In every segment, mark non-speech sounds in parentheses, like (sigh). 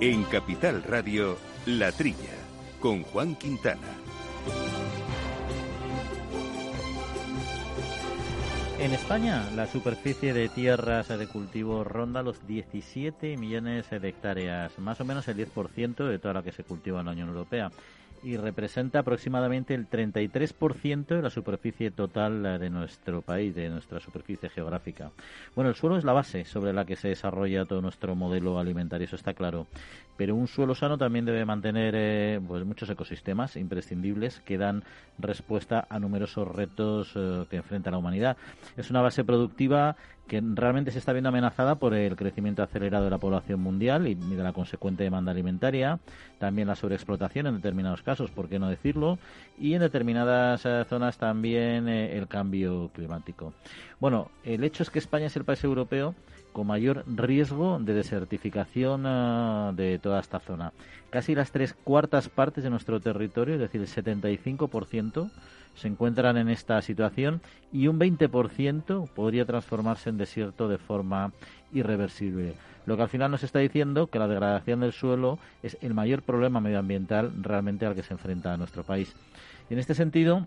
En Capital Radio, La Trilla, con Juan Quintana. En España, la superficie de tierras de cultivo ronda los 17 millones de hectáreas, más o menos el 10% de toda la que se cultiva en la Unión Europea y representa aproximadamente el 33% de la superficie total de nuestro país, de nuestra superficie geográfica. Bueno, el suelo es la base sobre la que se desarrolla todo nuestro modelo alimentario, eso está claro. Pero un suelo sano también debe mantener eh, pues muchos ecosistemas imprescindibles que dan respuesta a numerosos retos eh, que enfrenta la humanidad. Es una base productiva que realmente se está viendo amenazada por el crecimiento acelerado de la población mundial y de la consecuente demanda alimentaria, también la sobreexplotación en determinados casos, por qué no decirlo, y en determinadas eh, zonas también eh, el cambio climático. Bueno, el hecho es que España es el país europeo con mayor riesgo de desertificación eh, de toda esta zona. Casi las tres cuartas partes de nuestro territorio, es decir, el 75%, se encuentran en esta situación y un 20% podría transformarse en desierto de forma irreversible. Lo que al final nos está diciendo que la degradación del suelo es el mayor problema medioambiental realmente al que se enfrenta nuestro país. Y en este sentido,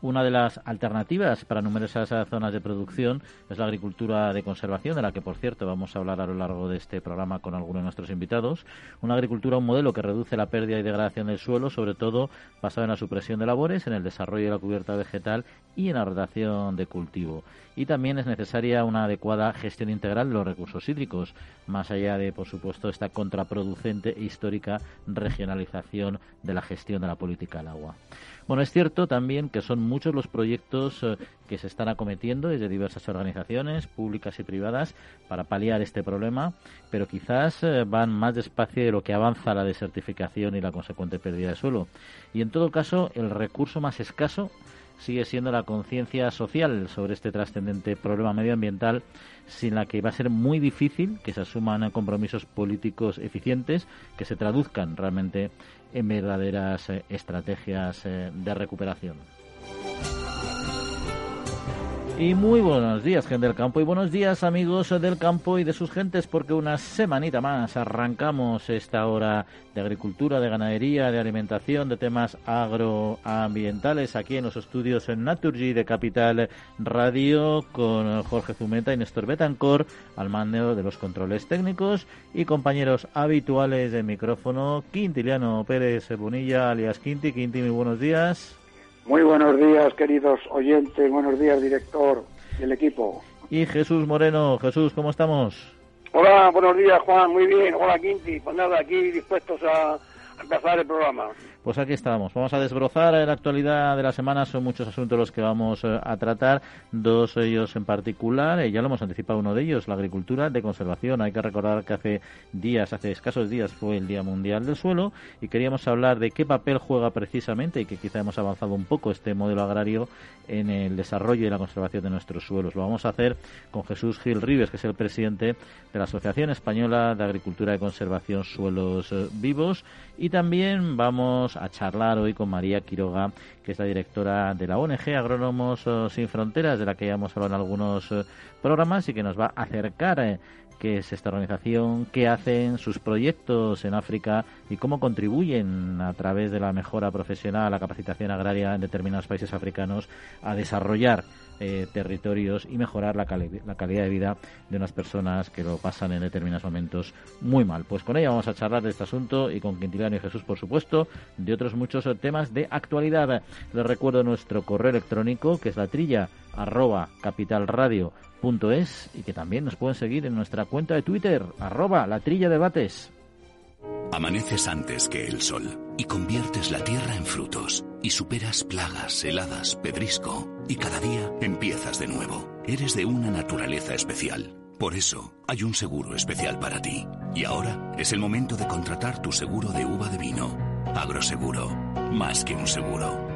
una de las alternativas para numerosas zonas de producción es la agricultura de conservación, de la que, por cierto, vamos a hablar a lo largo de este programa con algunos de nuestros invitados. Una agricultura, un modelo que reduce la pérdida y degradación del suelo, sobre todo basado en la supresión de labores, en el desarrollo de la cubierta vegetal y en la rotación de cultivo. Y también es necesaria una adecuada gestión integral de los recursos hídricos, más allá de, por supuesto, esta contraproducente e histórica regionalización de la gestión de la política del agua. Bueno, es cierto también que son muchos los proyectos eh, que se están acometiendo desde diversas organizaciones públicas y privadas para paliar este problema, pero quizás eh, van más despacio de lo que avanza la desertificación y la consecuente pérdida de suelo. Y en todo caso, el recurso más escaso sigue siendo la conciencia social sobre este trascendente problema medioambiental, sin la que va a ser muy difícil que se asuman compromisos políticos eficientes que se traduzcan realmente en verdaderas eh, estrategias eh, de recuperación. Y muy buenos días, gente del campo, y buenos días, amigos del campo y de sus gentes, porque una semanita más arrancamos esta hora de agricultura, de ganadería, de alimentación, de temas agroambientales aquí en los estudios en Naturgy de Capital Radio con Jorge Zumeta y Néstor Betancor al mando de los controles técnicos y compañeros habituales de micrófono, Quintiliano Pérez Bonilla, alias Quinti. Quinti, muy buenos días. Muy buenos días, queridos oyentes, buenos días, director y el equipo. Y Jesús Moreno, Jesús, ¿cómo estamos? Hola, buenos días, Juan, muy bien. Hola, Quinti. Pues nada, aquí dispuestos a, empezar el programa. Pues aquí estamos. Vamos a desbrozar la actualidad de la semana. Son muchos asuntos los que vamos eh, a tratar. Dos ellos en particular. Eh, ya lo hemos anticipado uno de ellos, la agricultura de conservación. Hay que recordar que hace días, hace escasos días, fue el Día Mundial del Suelo y queríamos hablar de qué papel juega precisamente y que quizá hemos avanzado un poco este modelo agrario en el desarrollo y la conservación de nuestros suelos. Lo vamos a hacer con Jesús Gil Rives, que es el presidente de la Asociación Española de Agricultura de Conservación Suelos eh, Vivos. Y también vamos a charlar hoy con María Quiroga, que es la directora de la ONG Agrónomos eh, Sin Fronteras, de la que ya hemos hablado en algunos eh, programas y que nos va a acercar eh, qué es esta organización, qué hacen, sus proyectos en África y cómo contribuyen a través de la mejora profesional, la capacitación agraria en determinados países africanos a desarrollar eh, territorios y mejorar la, calidad de vida de unas personas que lo pasan en determinados momentos muy mal. Pues con ella vamos a charlar de este asunto y con Quintiliano y Jesús, por supuesto, de otros muchos temas de actualidad. Les recuerdo nuestro correo electrónico, que es la trilla arroba capitalradio.es y que también nos pueden seguir en nuestra cuenta de Twitter, arroba la trilla. Amaneces antes que el sol y conviertes la tierra en frutos y superas plagas, heladas, pedrisco y cada día empiezas de nuevo. Eres de una naturaleza especial. Por eso hay un seguro especial para ti. Y ahora es el momento de contratar tu seguro de uva de vino. Agroseguro, más que un seguro.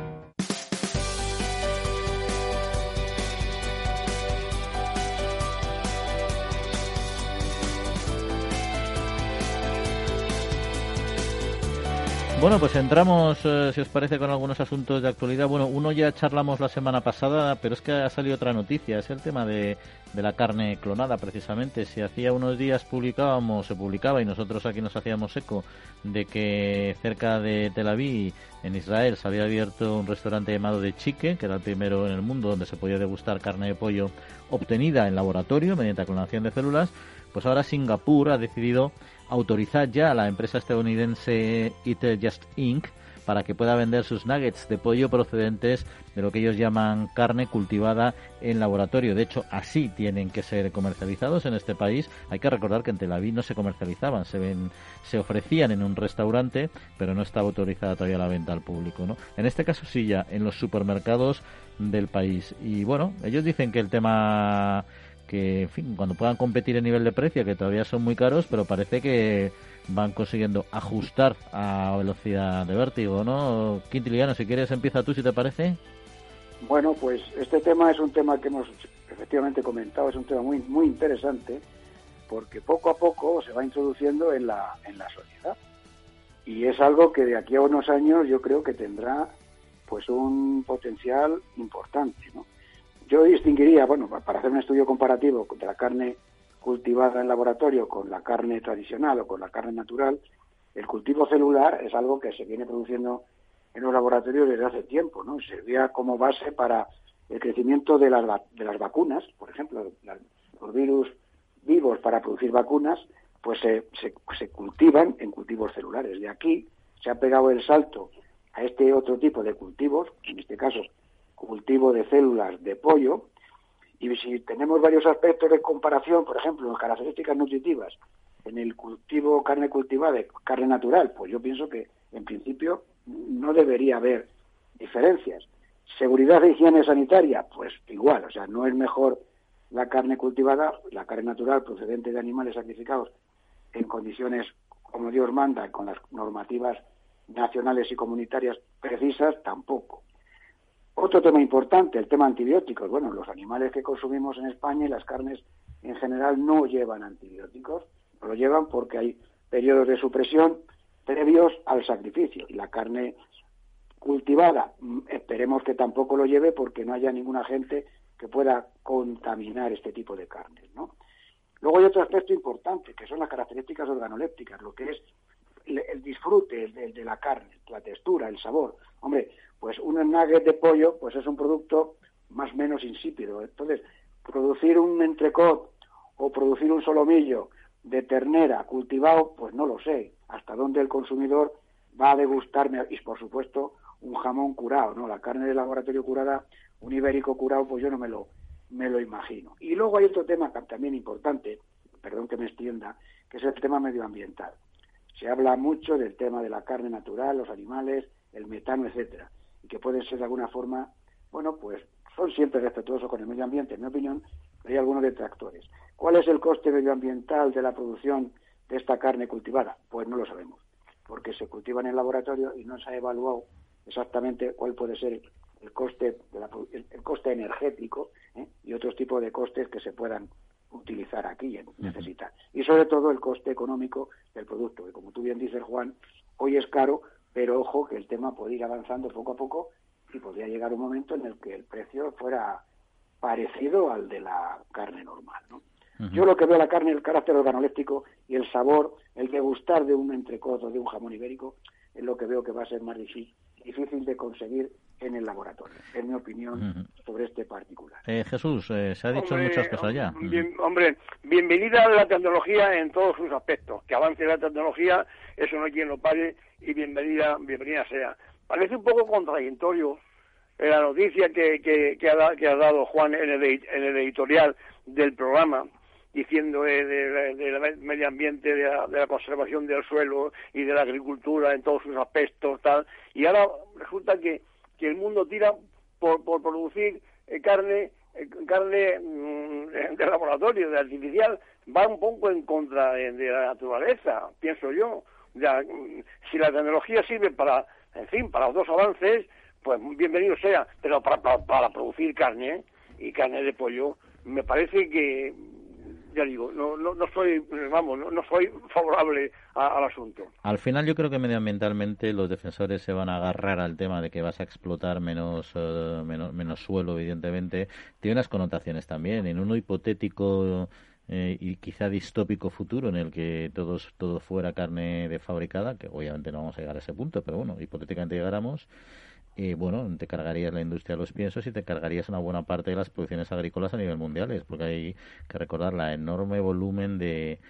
Bueno, pues entramos, eh, si os parece, con algunos asuntos de actualidad. Bueno, uno ya charlamos la semana pasada, pero es que ha salido otra noticia. Es el tema de, la carne clonada, precisamente. Si hacía unos días publicábamos, se publicaba, y nosotros aquí nos hacíamos eco, de que cerca de Tel Aviv, en Israel, se había abierto un restaurante llamado de Chique, que era el primero en el mundo donde se podía degustar carne de pollo obtenida en laboratorio mediante clonación de células, pues ahora Singapur ha decidido autorizar ya a la empresa estadounidense Eat Just Inc. para que pueda vender sus nuggets de pollo procedentes de lo que ellos llaman carne cultivada en laboratorio. De hecho, así tienen que ser comercializados en este país. Hay que recordar que en Tel Aviv no se comercializaban, se, ven, se ofrecían en un restaurante, pero no estaba autorizada todavía la venta al público. ¿no? En este caso sí ya, en los supermercados del país. Y bueno, ellos dicen que el tema que, en fin, cuando puedan competir en nivel de precio, que todavía son muy caros, pero parece que van consiguiendo ajustar a velocidad de vértigo, ¿no? Quintiliano, si quieres empieza tú, si te parece. Bueno, pues este tema es un tema que hemos efectivamente comentado, es un tema muy muy interesante porque poco a poco se va introduciendo en la, en la sociedad y es algo que de aquí a unos años yo creo que tendrá pues un potencial importante, ¿no? Yo distinguiría, bueno, para hacer un estudio comparativo de la carne cultivada en laboratorio con la carne tradicional o con la carne natural, el cultivo celular es algo que se viene produciendo en los laboratorios desde hace tiempo, ¿no? Servía como base para el crecimiento de las, de las vacunas, por ejemplo, los virus vivos para producir vacunas, pues se, se, se cultivan en cultivos celulares. De aquí se ha pegado el salto a este otro tipo de cultivos, en este caso cultivo de células de pollo, y si tenemos varios aspectos de comparación, por ejemplo, en características nutritivas, en el cultivo carne cultivada, carne natural, pues yo pienso que en principio no debería haber diferencias. Seguridad de higiene sanitaria, pues igual, o sea, no es mejor la carne cultivada, la carne natural procedente de animales sacrificados en condiciones como Dios manda, con las normativas nacionales y comunitarias precisas, tampoco. Otro tema importante, el tema antibióticos. Bueno, los animales que consumimos en España y las carnes en general no llevan antibióticos, lo llevan porque hay periodos de supresión previos al sacrificio. Y la carne cultivada, mm, esperemos que tampoco lo lleve porque no haya ningún agente que pueda contaminar este tipo de carnes, ¿no? Luego hay otro aspecto importante, que son las características organolépticas, lo que es el, disfrute de, la carne, la textura, el sabor. Hombre, pues un nugget de pollo pues es un producto más o menos insípido. Entonces, producir un entrecot o producir un solomillo de ternera cultivado, pues no lo sé, hasta dónde el consumidor va a degustarme y por supuesto un jamón curado, ¿no? La carne de laboratorio curada, un ibérico curado, pues yo no me lo me lo imagino. Y luego hay otro tema también importante, perdón que me extienda, que es el tema medioambiental. Se habla mucho del tema de la carne natural, los animales, el metano, etcétera que pueden ser de alguna forma, bueno, pues son siempre respetuosos con el medio ambiente, en mi opinión, pero hay algunos detractores. ¿Cuál es el coste medioambiental de la producción de esta carne cultivada? Pues no lo sabemos, porque se cultiva en el laboratorio y no se ha evaluado exactamente cuál puede ser el coste, de el, coste energético ¿eh? y otros tipos de costes que se puedan utilizar aquí y necesitar. Y sobre todo el coste económico del producto, que como tú bien dices, Juan, hoy es caro, pero ojo que el tema puede ir avanzando poco a poco y podría llegar un momento en el que el precio fuera parecido al de la carne normal. ¿no? Yo lo que veo la carne, el carácter organoléptico y el sabor, el degustar de un entrecoto, de un jamón ibérico, es lo que veo que va a ser más difícil, difícil de conseguir en el laboratorio, en mi opinión, sobre este particular. Eh, Jesús, eh, se ha dicho muchas cosas ya. hombre, bienvenida a la tecnología en todos sus aspectos. Que avance la tecnología, eso no hay quien lo pague y bienvenida, bienvenida sea. Parece un poco contradictorio la noticia que, que, ha, dado Juan en el, editorial del programa, diciendo del medio ambiente, de la, conservación del suelo y de la agricultura en todos sus aspectos, tal, y ahora resulta que, que el mundo tira por, por producir eh, carne eh, carne mm, (laughs) de laboratorio, de artificial, va un poco en contra de la naturaleza, pienso yo. Ya, si la tecnología sirve para, en fin, para los dos avances, pues bienvenido sea, pero para, para, producir carne y carne de pollo, me parece que ya digo, no, no, no soy, vamos, no, soy favorable al asunto. Al final yo creo que medioambientalmente los defensores se van a agarrar al tema de que vas a explotar menos, eh, menos, menos suelo, evidentemente. Tiene unas connotaciones también. En uno hipotético eh, y quizá distópico futuro en el que todos, todo fuera carne de fabricada, que obviamente no vamos a llegar a ese punto, pero bueno, hipotéticamente llegáramos, y bueno, te cargarías la industria de los piensos y te cargarías una buena parte de las producciones agrícolas a nivel mundial, porque hay que recordar la enorme volumen de,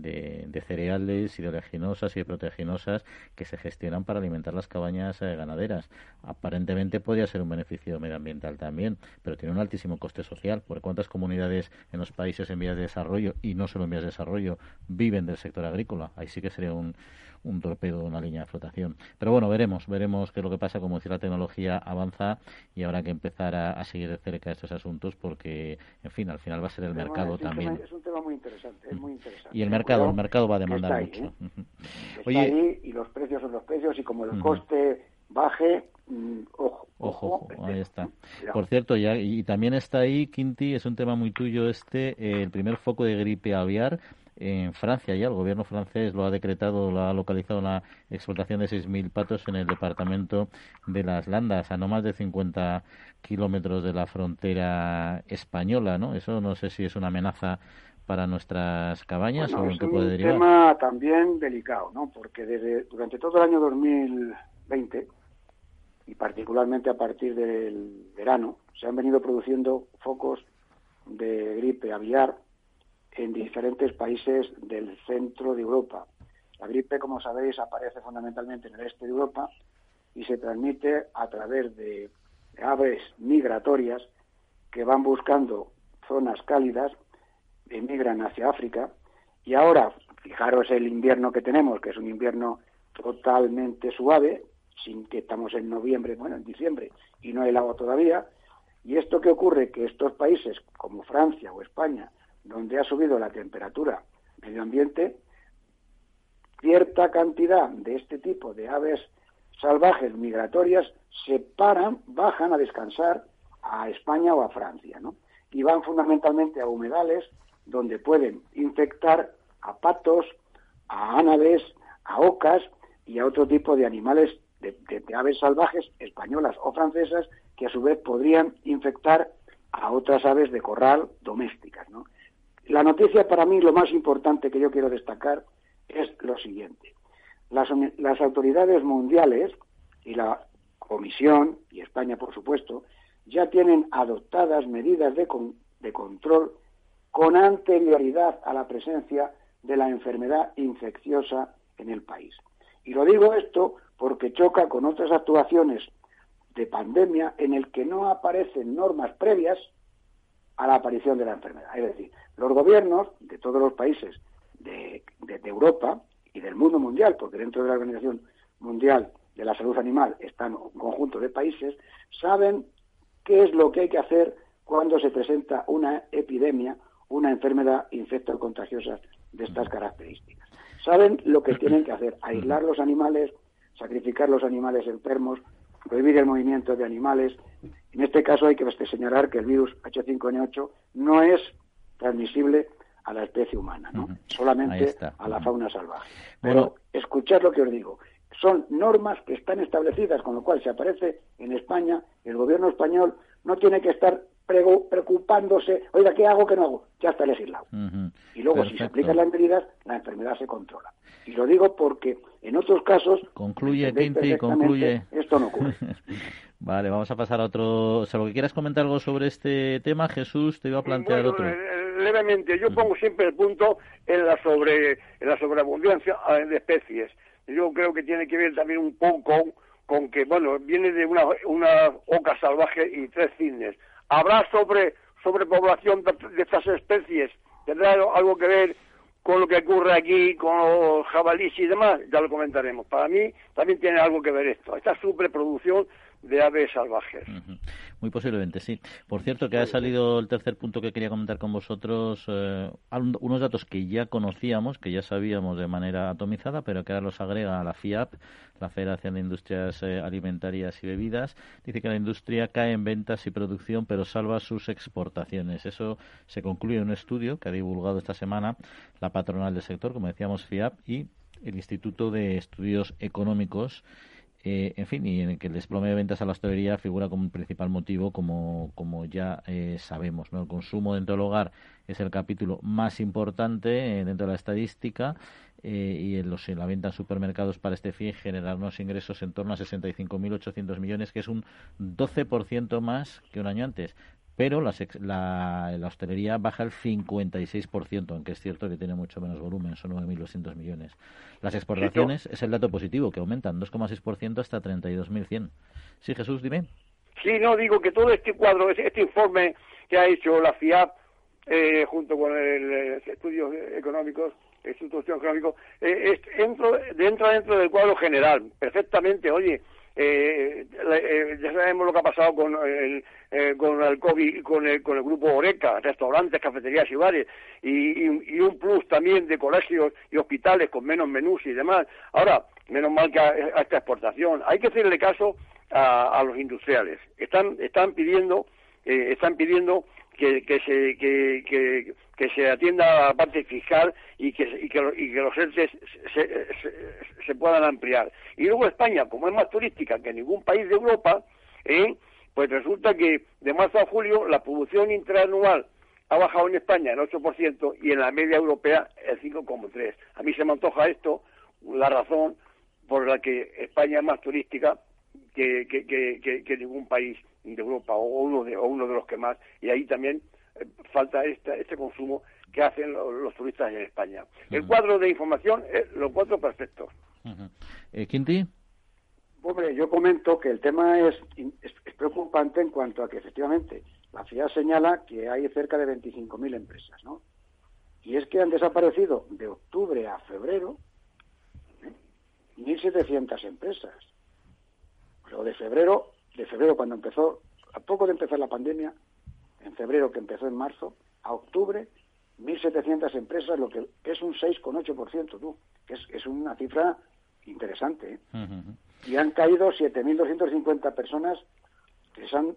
de, cereales y de oleaginosas y de proteaginosas que se gestionan para alimentar las cabañas eh, ganaderas. Aparentemente podría ser un beneficio medioambiental también, pero tiene un altísimo coste social, porque cuántas comunidades en los países en vías de desarrollo y no solo en vías de desarrollo viven del sector agrícola. Ahí sí que sería un, un torpedo, una línea de flotación. Pero bueno, veremos, veremos qué es lo que pasa, como decir, la tecnología avanza y habrá que empezar a, seguir de cerca estos asuntos porque, en fin, al final va a ser el mercado también. es un tema muy interesante, es muy interesante. Y el mercado, el mercado va a demandar mucho. ¿eh? y los precios son los precios y como el coste baje, mm, ojo, ojo, ahí está. Por cierto, ya, y también está ahí, Quinti, es un tema muy tuyo este, el primer foco de gripe aviar en Francia ya. El gobierno francés lo ha decretado, lo ha localizado la explotación de 6.000 patos en el departamento de las Landas, a no más de 50 kilómetros de la frontera española, ¿no? Eso no sé si es una amenaza para nuestras cabañas o en qué puede derivar. Es un tema también delicado, ¿no? Porque desde durante todo el año 2020 y particularmente a partir del verano se han venido produciendo focos de gripe aviar en diferentes países del centro de Europa. La gripe, como sabéis, aparece fundamentalmente en el este de Europa y se transmite a través de aves migratorias que van buscando zonas cálidas, emigran hacia África y ahora, fijaros el invierno que tenemos, que es un invierno totalmente suave, sin que estamos en noviembre, bueno, en diciembre, y no hay agua todavía. ¿Y esto qué ocurre? Que estos países, como Francia o España, donde ha subido la temperatura medio ambiente, cierta cantidad de este tipo de aves salvajes migratorias se paran, bajan a descansar a España o a Francia, ¿no? Y van fundamentalmente a humedales donde pueden infectar a patos, a ánades, a ocas y a otro tipo de animales de, de aves salvajes españolas o francesas que a su vez podrían infectar a otras aves de corral domésticas, ¿no? La noticia para mí, lo más importante que yo quiero destacar, es lo siguiente. Las, autoridades mundiales y la Comisión, y España por supuesto, ya tienen adoptadas medidas de, de control con anterioridad a la presencia de la enfermedad infecciosa en el país. Y lo digo esto porque choca con otras actuaciones de pandemia en el que no aparecen normas previas a la aparición de la enfermedad. Es decir, los gobiernos de todos los países de, Europa y del mundo mundial, porque dentro de la Organización Mundial de la Salud Animal están un conjunto de países, saben qué es lo que hay que hacer cuando se presenta una epidemia, una enfermedad infecto-contagiosa de estas características. Saben lo que tienen que hacer, aislar los animales, sacrificar los animales enfermos, prohibir el movimiento de animales. En este caso hay que señalar que el virus H5N8 no es transmisible a la especie humana, ¿no? Solamente a la fauna salvaje. Pero escuchad lo que os digo. Son normas que están establecidas, con lo cual si aparece en España, el gobierno español no tiene que estar preocupándose, oiga, ¿qué hago, qué no hago? Ya está legislado. Y luego, si se aplican las medidas, la enfermedad se controla. Y lo digo porque en otros casos... Concluye, Quinti, concluye. Esto no ocurre. (laughs) vale, vamos a pasar a otro... O sea, lo que quieras comentar algo sobre este tema, Jesús, te iba a plantear otro. Eh, levemente, yo pongo siempre el punto en la, sobre, en la sobreabundancia de especies. Yo creo que tiene que ver también un poco con que, bueno, viene de una, una oca salvaje y tres cisnes ¿Habrá sobre sobrepoblación de estas especies? ¿Tendrá algo que ver con lo que ocurre aquí con los jabalíes y demás? Ya lo comentaremos. Para mí también tiene algo que ver esto. Esta superproducción de aves salvajes. Muy posiblemente, sí. Por cierto, que ha salido el tercer punto que quería comentar con vosotros, eh, unos datos que ya conocíamos, que ya sabíamos de manera atomizada, pero que ahora los agrega la FIAP, la Federación de Industrias eh, Alimentarias y Bebidas. Dice que la industria cae en ventas y producción, pero salva sus exportaciones. Eso se concluye en un estudio que ha divulgado esta semana la patronal del sector, como decíamos, FIAP, y el Instituto de Estudios Económicos eh, en fin, y en el que el desplome de ventas a la hostelería figura como un principal motivo, como, como ya eh, sabemos. ¿no? El consumo dentro del hogar es el capítulo más importante eh, dentro de la estadística y en, los, en la venta en supermercados para este fin generar unos ingresos en torno a 65.800 millones, que es un 12% más que un año antes pero la, la, hostelería baja el 56%, aunque es cierto que tiene mucho menos volumen, son 9.200 millones. Las exportaciones es el dato positivo, que aumentan 2,6% hasta 32.100. Sí, Jesús, dime. Sí, no, digo que todo este cuadro, este informe que ha hecho la FIAP, eh, junto con el, Estudios Económicos, Instituto Económico, eh, dentro, dentro, dentro del cuadro general, perfectamente, oye, eh, eh, ya sabemos lo que ha pasado con el, eh, con el COVID, con el, con el grupo Oreca, restaurantes, cafeterías y bares, y, un plus también de colegios y hospitales con menos menús y demás. Ahora, menos mal que a, esta exportación. Hay que hacerle caso a, los industriales. Están, están pidiendo, eh, están pidiendo que, que se, que, que se atienda a la parte fiscal y que, y que, los entes se, puedan ampliar. Y luego España, como es más turística que ningún país de Europa, ¿eh? pues resulta que de marzo a julio la producción interanual ha bajado en España el 8% y en la media europea el 5,3%. A mí se me antoja esto, la razón por la que España es más turística que, que, ningún país de Europa o uno de, o uno de los que más. Y ahí también falta este, este consumo que hacen los, turistas en España. El cuadro de información es los cuatro perfectos. Eh, ¿Quinti? Hombre, yo comento que el tema es, es, preocupante en cuanto a que efectivamente la FIA señala que hay cerca de 25.000 empresas, ¿no? Y es que han desaparecido de octubre a febrero 1.700 ¿eh? empresas. Pero de febrero, de febrero cuando empezó, a poco de empezar la pandemia, en febrero, que empezó en marzo, a octubre, 1.700 empresas, lo que es un 6,8%, tú, que es, es, una cifra interesante. ¿eh? Y han caído 7.250 personas que, han,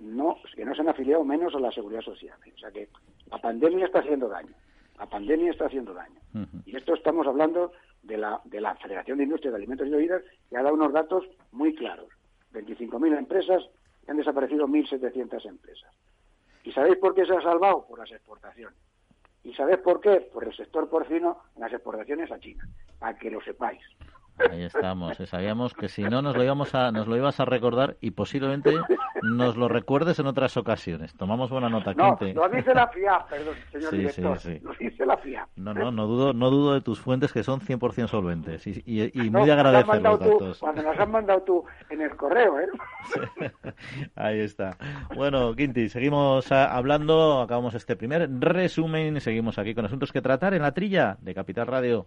no, que no se han afiliado menos a la seguridad social. ¿eh? O sea que la pandemia está haciendo daño. La pandemia está haciendo daño. Y esto estamos hablando de la, de la Federación de Industria de Alimentos y Bebidas, que ha dado unos datos muy claros. 25.000 empresas y han desaparecido 1.700 empresas. ¿Y sabéis por qué se ha salvado? Por las exportaciones. ¿Y sabéis por qué? Por el sector porcino, las exportaciones a China, para que lo sepáis. Ahí estamos. Sabíamos que si no nos lo íbamos a, nos lo ibas a recordar y posiblemente nos lo recuerdes en otras ocasiones. Tomamos buena nota, No, lo dice la FIA, perdón, señor director. Sí, sí. Lo dice la FIA. No, no, no dudo, no dudo de tus fuentes que son 100% solventes y, y, muy agradecer los datos. cuando nos has mandado tú en el correo, ¿eh? (laughs) Ahí está. Bueno, Quinti, seguimos hablando, acabamos este primer resumen y seguimos aquí con asuntos que tratar en la trilla de Capital Radio.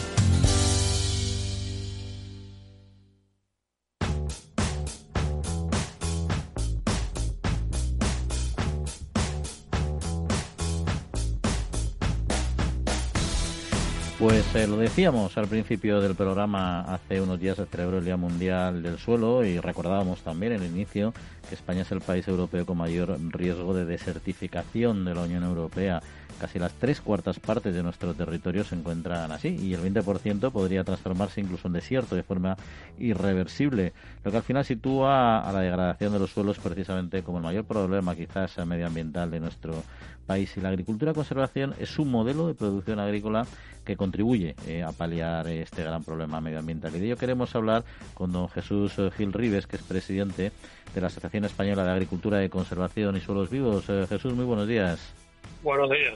Lo decíamos al principio del programa, hace unos días se celebró el Día Mundial del Suelo y recordábamos también en el inicio que España es el país europeo con mayor riesgo de desertificación de la Unión Europea. Casi las tres cuartas partes de nuestro territorio se encuentran así y el 20% podría transformarse incluso en desierto de forma irreversible, lo que al final sitúa a la degradación de los suelos precisamente como el mayor problema quizás medioambiental de nuestro país. Y la agricultura conservación es un modelo de producción agrícola que contribuye eh, a paliar este gran problema medioambienal. Y de ello queremos hablar con don Jesús Gil Rives, que es presidente de la Asociación Española de Agricultura de Conservación y Suelos Vivos. Eh, Jesús, muy buenos días. Buenos días.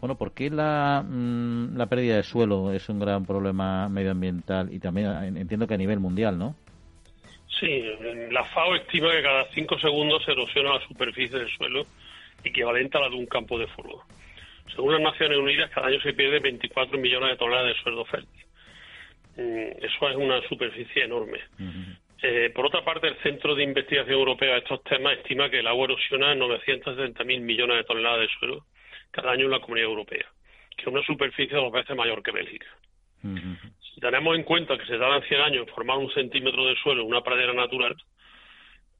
Bueno, ¿por qué la, mm, la pérdida de suelo es un gran problema medioambiental y también entiendo que a nivel mundial, ¿no? Sí, la FAO estima que cada cinco segundos se erosiona la superficie del suelo, equivalente a la de un campo de fútbol. Según las Naciones Unidas, cada año se pierde 24 millones de toneladas de suelo fértil. Mm, eso es una superficie enorme. Eh, por otra parte, el Centro de Investigación Europea de estos temas estima que el agua erosiona 970.000 millones de toneladas de suelo cada año en la Comunidad Europea, que es una superficie dos veces mayor que Bélgica. Si tenemos en cuenta que se tardan 100 años en formar un centímetro de suelo en una pradera natural,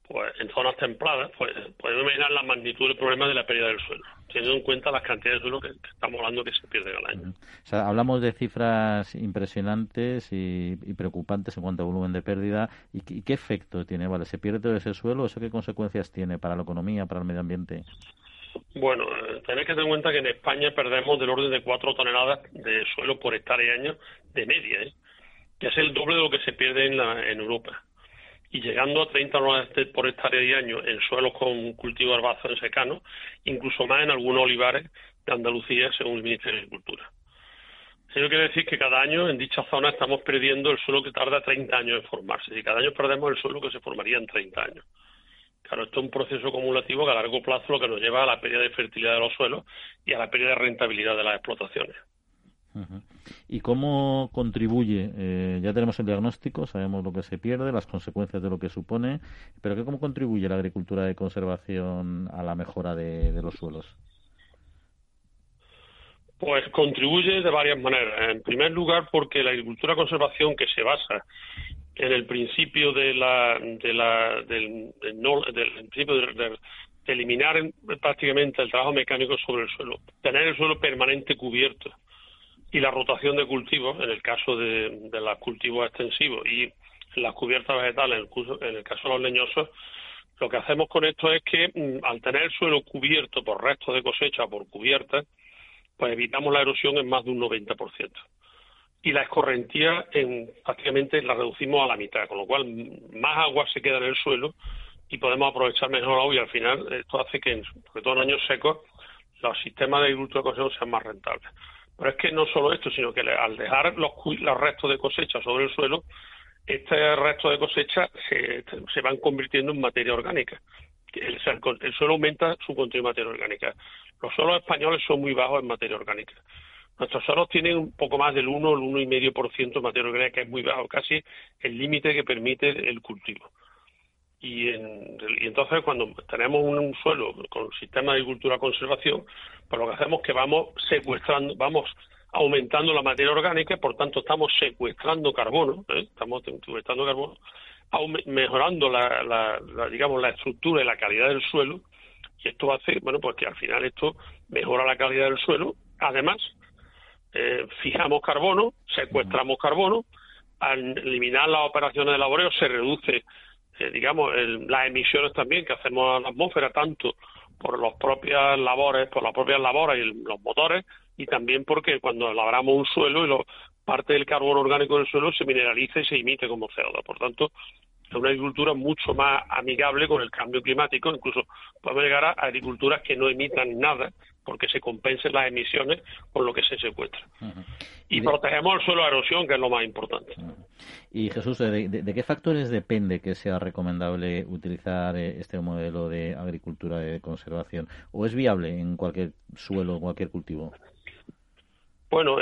pues en zonas templadas, pues podemos imaginar la magnitud del problema de la pérdida del suelo, teniendo en cuenta las cantidades de suelo que, estamos hablando que se pierde al año. O sea, hablamos de cifras impresionantes y, preocupantes en cuanto a volumen de pérdida. ¿Y, qué efecto tiene? ¿Vale? ¿Se pierde todo ese suelo? ¿Eso qué consecuencias tiene para la economía, para el medio ambiente? Bueno, tenéis que tener en cuenta que en España perdemos del orden de 4 toneladas de suelo por hectárea y año de media, ¿eh? que es el doble de lo que se pierde en, la, en Europa y llegando a 30 toneladas por hectárea y año en suelos con cultivo herbáceo en secano, incluso más en algunos olivares de Andalucía, según el Ministerio de Agricultura. Eso quiere decir que cada año en dicha zona estamos perdiendo el suelo que tarda 30 años en formarse, y cada año perdemos el suelo que se formaría en 30 años. Claro, esto es un proceso acumulativo que a largo plazo lo que nos lleva a la pérdida de fertilidad de los suelos y a la pérdida de rentabilidad de las explotaciones. ¿Y cómo contribuye? Eh, ya tenemos el diagnóstico, sabemos lo que se pierde, las consecuencias de lo que supone, pero ¿cómo contribuye la agricultura de conservación a la mejora de, los suelos? Pues contribuye de varias maneras. En primer lugar, porque la agricultura de conservación que se basa en el principio de la, de la, del, principio de, eliminar prácticamente el trabajo mecánico sobre el suelo, tener el suelo permanente cubierto y la rotación de cultivos, en el caso de, los cultivos extensivos y las cubiertas vegetales, en el, caso de los leñosos, lo que hacemos con esto es que mm, al tener el suelo cubierto por restos de cosecha, por cubiertas, pues evitamos la erosión en más de un 90%. Y la escorrentía en, prácticamente la reducimos a la mitad, con lo cual más agua se queda en el suelo y podemos aprovechar mejor agua y al final esto hace que, sobre todo en años secos, los sistemas de agricultura de conservación sean más rentables. Pero es que no solo esto, sino que al dejar los, restos de cosecha sobre el suelo, este resto de cosecha se, van convirtiendo en materia orgánica. El, el, suelo aumenta su contenido de materia orgánica. Los suelos españoles son muy bajos en materia orgánica. Nuestros suelos tienen un poco más del 1 o el 1,5% de materia orgánica, que es muy bajo, casi el límite que permite el cultivo. Y, entonces cuando tenemos un, suelo con sistema de agricultura conservación, pues lo que hacemos es que vamos secuestrando, vamos aumentando la materia orgánica, por tanto estamos secuestrando carbono, ¿eh? estamos secuestrando carbono, mejorando la, digamos la estructura y la calidad del suelo, y esto hace, bueno, pues que al final esto mejora la calidad del suelo. Además, eh, fijamos carbono, secuestramos carbono, al eliminar las operaciones de laboreo se reduce eh, digamos, las emisiones también que hacemos a la atmósfera, tanto por las propias labores, por las propias labores y los motores, y también porque cuando labramos un suelo y lo, parte del carbono orgánico del suelo se mineraliza y se emite como CO2. Por tanto, es una agricultura mucho más amigable con el cambio climático, incluso podemos llegar a agriculturas que no emitan nada porque se compensen las emisiones con lo que se secuestra. Y protegemos el suelo de erosión, que es lo más importante. Y Jesús, ¿de, qué factores depende que sea recomendable utilizar eh, este modelo de agricultura de conservación? ¿O es viable en cualquier suelo, cualquier cultivo? Bueno,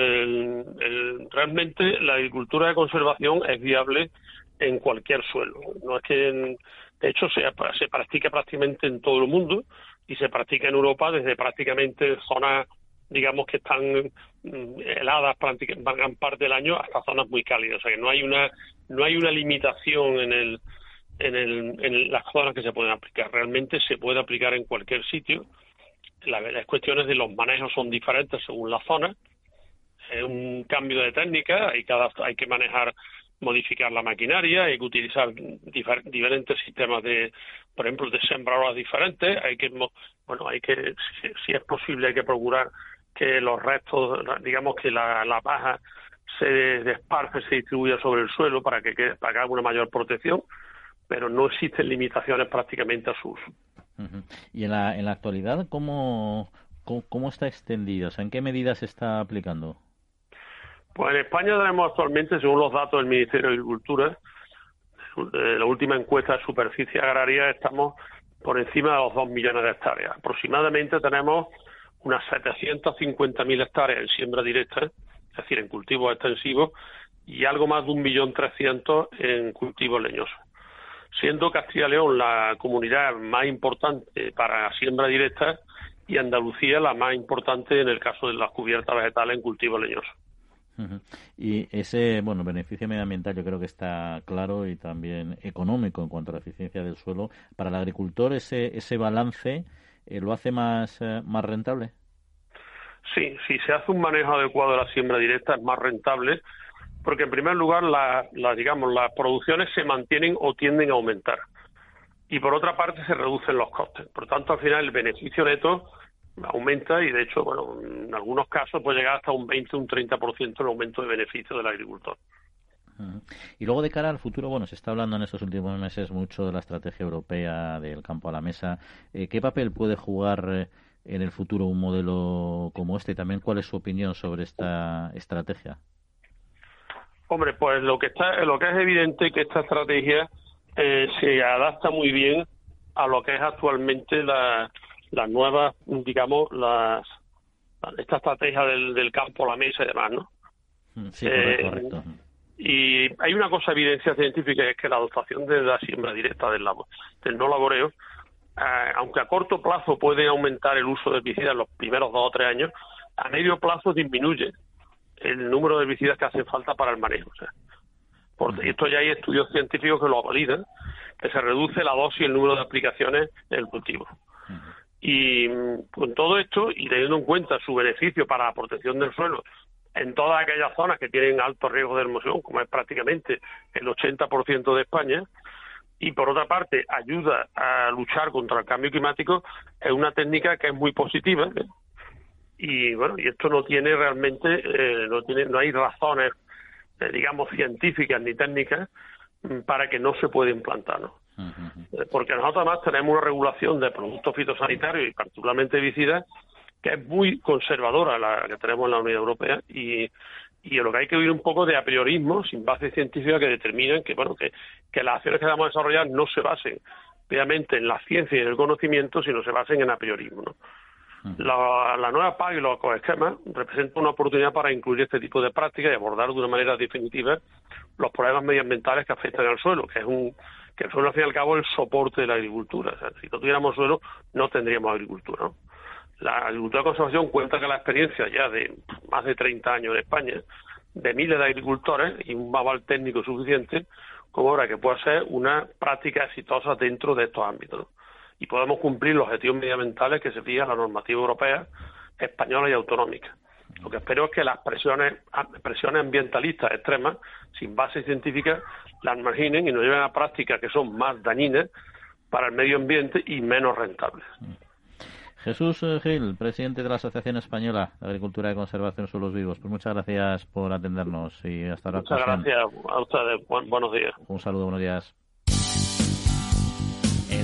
realmente la agricultura de conservación es viable en cualquier suelo. No es que, de hecho, se, practica prácticamente en todo el mundo y se practica en Europa desde prácticamente zonas digamos que están mm, heladas prácticamente gran parte del año hasta zonas muy cálidas, o sea que no hay una no hay una limitación en el en, el, en las zonas que se pueden aplicar. Realmente se puede aplicar en cualquier sitio. las cuestiones de los manejos son diferentes según la zona. Es un cambio de técnica, hay, cada, hay que manejar, modificar la maquinaria, hay que utilizar diferentes sistemas de, por ejemplo, de sembradoras diferentes. Hay que, bueno, hay que, si, es posible, hay que procurar que los restos, digamos que la, paja se desparce, se distribuya sobre el suelo para que, para que haga una mayor protección pero no existen limitaciones prácticamente a su uso. ¿Y en la, en la actualidad cómo, cómo, está extendido? O sea, ¿En qué medida se está aplicando? Pues en España tenemos actualmente, según los datos del Ministerio de Agricultura, eh, la última encuesta de superficie agraria, estamos por encima de los 2 millones de hectáreas. Aproximadamente tenemos unas 750.000 hectáreas en siembra directa, es decir, en cultivos extensivos, y algo más de 1.300.000 en cultivos leñosos siendo Castilla y León la comunidad más importante para siembra directa y Andalucía la más importante en el caso de las cubiertas vegetales en cultivo leñoso. Y ese, bueno, beneficio medioambiental yo creo que está claro y también económico en cuanto a la eficiencia del suelo. Para el agricultor ese, ese balance eh, lo hace más, eh, más rentable. Sí, si se hace un manejo adecuado de la siembra directa es más rentable porque en primer lugar la, digamos las producciones se mantienen o tienden a aumentar y por otra parte se reducen los costes. Por tanto, al final el beneficio neto aumenta y de hecho, bueno, en algunos casos puede llegar hasta un 20 o un 30% el aumento de beneficio del agricultor. Y luego de cara al futuro, bueno, se está hablando en estos últimos meses mucho de la estrategia europea del campo a la mesa. Eh, ¿Qué papel puede jugar eh, en el futuro un modelo como este? Y también, ¿cuál es su opinión sobre esta estrategia? Hombre, pues lo que está, lo que es evidente que esta estrategia eh, se adapta muy bien a lo que es actualmente la, las nuevas, digamos, las esta estrategia del, del campo, la mesa y demás, ¿no? Mm, sí, correcto, eh, correcto. Y hay una cosa evidencia científica es que la adoptación de la siembra directa del, del no laboreo, eh, aunque a corto plazo puede aumentar el uso de herbicidas en los primeros dos o tres años, a medio plazo disminuye el número de herbicidas que hacen falta para el manejo. O sea, esto ya hay estudios científicos que lo validan, que se reduce la dosis y el número de aplicaciones en el cultivo. Y mm, con todo esto, y teniendo en cuenta su beneficio para la protección del suelo en todas aquellas zonas que tienen alto riesgo de erosión, como es prácticamente el 80% de España, y por otra parte ayuda a luchar contra el cambio climático, es una técnica que es muy positiva, ¿eh? y bueno y esto no tiene realmente eh, no tiene no hay razones eh, digamos científicas ni técnicas para que no se pueda implantar ¿no? Porque nosotros además tenemos una regulación de productos fitosanitarios y particularmente herbicidas que es muy conservadora la que tenemos en la Unión Europea y y lo que hay que oír un poco de a priorismo sin base científica que determinen que bueno que, que las acciones que vamos a desarrollar no se basen obviamente en la ciencia y en el conocimiento sino se basen en a priorismo ¿no? La, nueva PAC y los ecoesquemas representan una oportunidad para incluir este tipo de prácticas y abordar de una manera definitiva los problemas medioambientales que afectan al suelo, que es un que el suelo al fin y al cabo el soporte de la agricultura. si no tuviéramos suelo, no tendríamos agricultura. La agricultura de conservación cuenta con la experiencia ya de más de 30 años en España, de miles de agricultores y un aval técnico suficiente como ahora que pueda ser una práctica exitosa dentro de estos ámbitos y podemos cumplir los objetivos medioambientales que se fija la normativa europea, española y autonómica. Lo que espero es que las presiones, presiones ambientalistas extremas, sin base científica, las marginen y nos lleven a prácticas que son más dañinas para el medio ambiente y menos rentables. Jesús eh, Gil, presidente de la Asociación Española de Agricultura y Conservación de Suelos Vivos. Pues muchas gracias por atendernos y hasta la próxima. Muchas gracias a ustedes. buenos días. Un saludo, buenos días.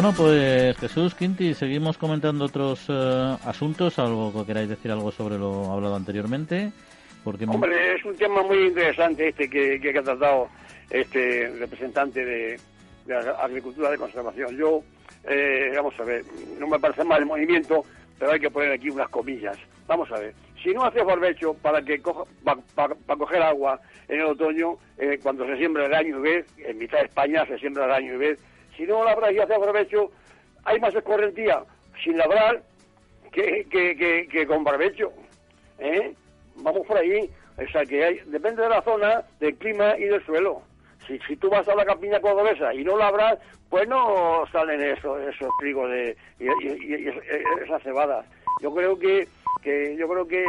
Bueno, pues Jesús Quinti, seguimos comentando otros eh, asuntos, algo que queráis decir algo sobre lo hablado anteriormente. Porque Hombre, es un tema muy interesante este que, que ha tratado este representante de, de agricultura de conservación. Yo, eh, vamos a ver, no me parece mal el movimiento, pero hay que poner aquí unas comillas. Vamos a ver, si no hace barbecho para que coja, para, coger agua en el otoño, eh, cuando se siembra el año y vez, en mitad de España se siembra el año y vez, si no labras y haces barbecho, hay más escorrentía sin labrar que, que, que, con barbecho. ¿eh? Vamos por ahí. O sea, que hay, depende de la zona, del clima y del suelo. Si, si tú vas a la campiña cordobesa y no labras, pues no salen esos, esos trigos de, y, esas cebadas. Yo creo que, que yo creo que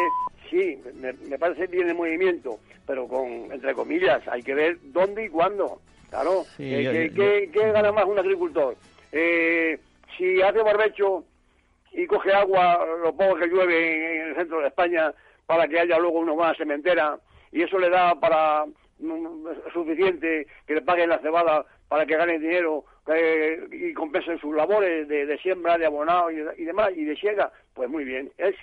sí, me, me, parece bien el movimiento, pero con, entre comillas, hay que ver dónde y cuándo. Claro, ¿qué, gana más un agricultor? Eh, si hace barbecho y coge agua, lo poco que llueve en el centro de España, para que haya luego una buena sementera, y eso le da para mm, suficiente que le paguen la cebada para que gane dinero y compensen sus labores de, siembra, de abonado y, demás, y de siega, pues muy bien, es,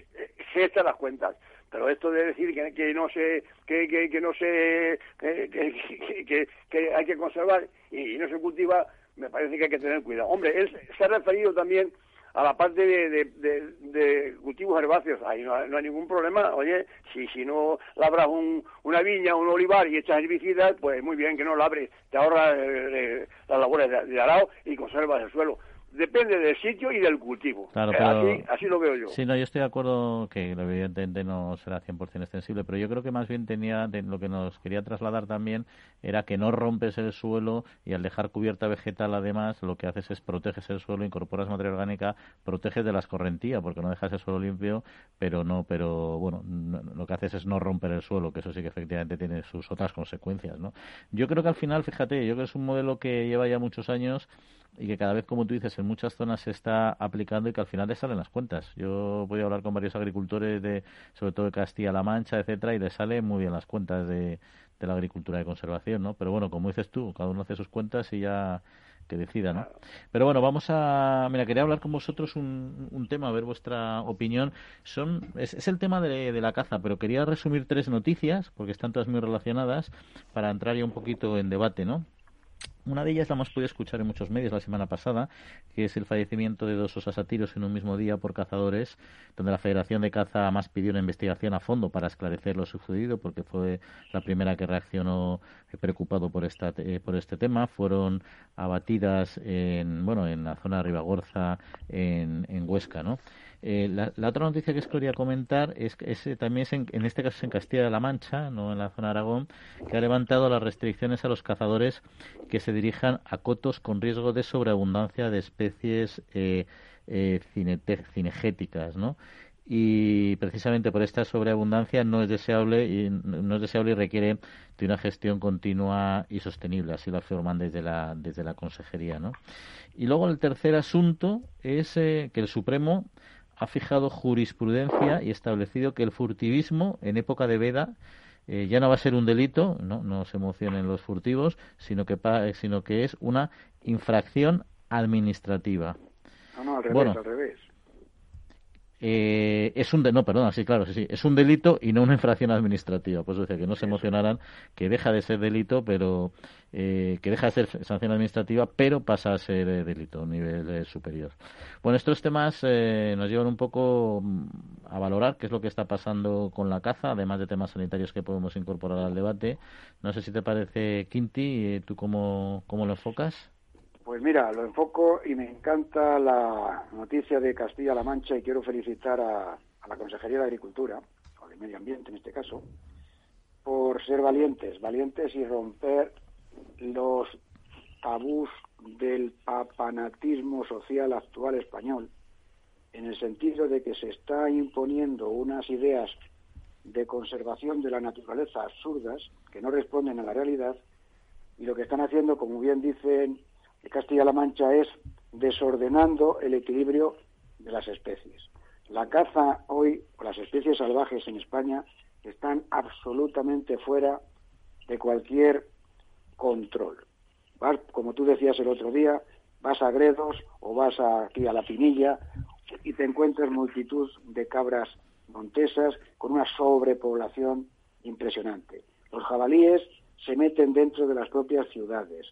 se echan las cuentas pero esto de decir que, que no se que, que, no se que, que, hay que conservar y, no se cultiva me parece que hay que tener cuidado. Hombre él se ha referido también a la parte de, de, cultivos herbáceos. Ahí no, hay ningún problema. Oye si si no labras un, una viña un olivar y echas herbicidas pues muy bien que no labres. Te ahorras eh, eh, las labores de, arao y conservas el suelo depende del sitio y del cultivo. Claro, eh, así, lo veo yo. Sí, no, yo estoy de acuerdo que evidentemente no será 100% extensible, pero yo creo que más bien tenía lo que nos quería trasladar también era que no rompes el suelo y al dejar cubierta vegetal además lo que haces es proteges el suelo, incorporas materia orgánica, proteges de la escorrentía porque no dejas el suelo limpio, pero no, pero bueno, lo que haces es no romper el suelo, que eso sí que efectivamente tiene sus otras consecuencias, ¿no? Yo creo que al final, fíjate, yo creo que es un modelo que lleva ya muchos años y que cada vez, como tú dices, en muchas zonas se está aplicando y que al final le salen las cuentas. Yo voy a hablar con varios agricultores, de, sobre todo de Castilla-La Mancha, etcétera, y le salen muy bien las cuentas de, de la agricultura de conservación, ¿no? Pero bueno, como dices tú, cada uno hace sus cuentas y ya que decida, ¿no? Pero bueno, vamos a... Mira, quería hablar con vosotros un, un tema, a ver vuestra opinión. Son Es, es el tema de, de, la caza, pero quería resumir tres noticias, porque están todas muy relacionadas, para entrar ya un poquito en debate, ¿no? Una de ellas la hemos podido escuchar en muchos medios la semana pasada, que es el fallecimiento de dos osasatiros en un mismo día por cazadores, donde la Federación de Caza más pidió una investigación a fondo para esclarecer lo sucedido, porque fue la primera que reaccionó preocupado por esta eh, por este tema. Fueron abatidas en bueno en la zona de Ribagorza, en, en Huesca, ¿no? Eh, la, otra noticia que os quería comentar es que eh, también es en, este caso es en Castilla-La Mancha, no en la zona de Aragón, que ha levantado las restricciones a los cazadores que se dirijan a cotos con riesgo de sobreabundancia de especies eh, eh cinegéticas, ¿no? y precisamente por esta sobreabundancia no es deseable y no es deseable y requiere de una gestión continua y sostenible así lo afirman desde la desde la consejería no y luego el tercer asunto es que el Supremo ha fijado jurisprudencia y establecido que el furtivismo en época de veda eh, ya no va a ser un delito, no, no se emocionen los furtivos, sino que, sino que es una infracción administrativa. No, no, al revés, al revés. Eh, es un de, no, perdona, sí, claro, sí, sí, es un delito y no una infracción administrativa. Pues decía que no se emocionaran, que deja de ser delito, pero eh, que deja de ser sanción administrativa, pero pasa a ser eh, delito a un nivel superior. Bueno, estos temas nos llevan un poco mm, a valorar qué es lo que está pasando con la caza, además de temas sanitarios que podemos incorporar al debate. No sé si te parece, Quinti, ¿tú cómo, cómo lo enfocas? Pues mira, lo enfoco y me encanta la noticia de Castilla-La Mancha y quiero felicitar a, la Consejería de Agricultura, o de Medio Ambiente en este caso, por ser valientes, valientes y romper los tabús del papanatismo social actual español, en el sentido de que se está imponiendo unas ideas de conservación de la naturaleza absurdas que no responden a la realidad y lo que están haciendo, como bien dicen Castilla-La Mancha es desordenando el equilibrio de las especies. La caza hoy, las especies salvajes en España, están absolutamente fuera de cualquier control. Como tú decías el otro día, vas a Gredos o vas aquí a La Pinilla y te encuentras multitud de cabras montesas con una sobrepoblación impresionante. Los jabalíes se meten dentro de las propias ciudades.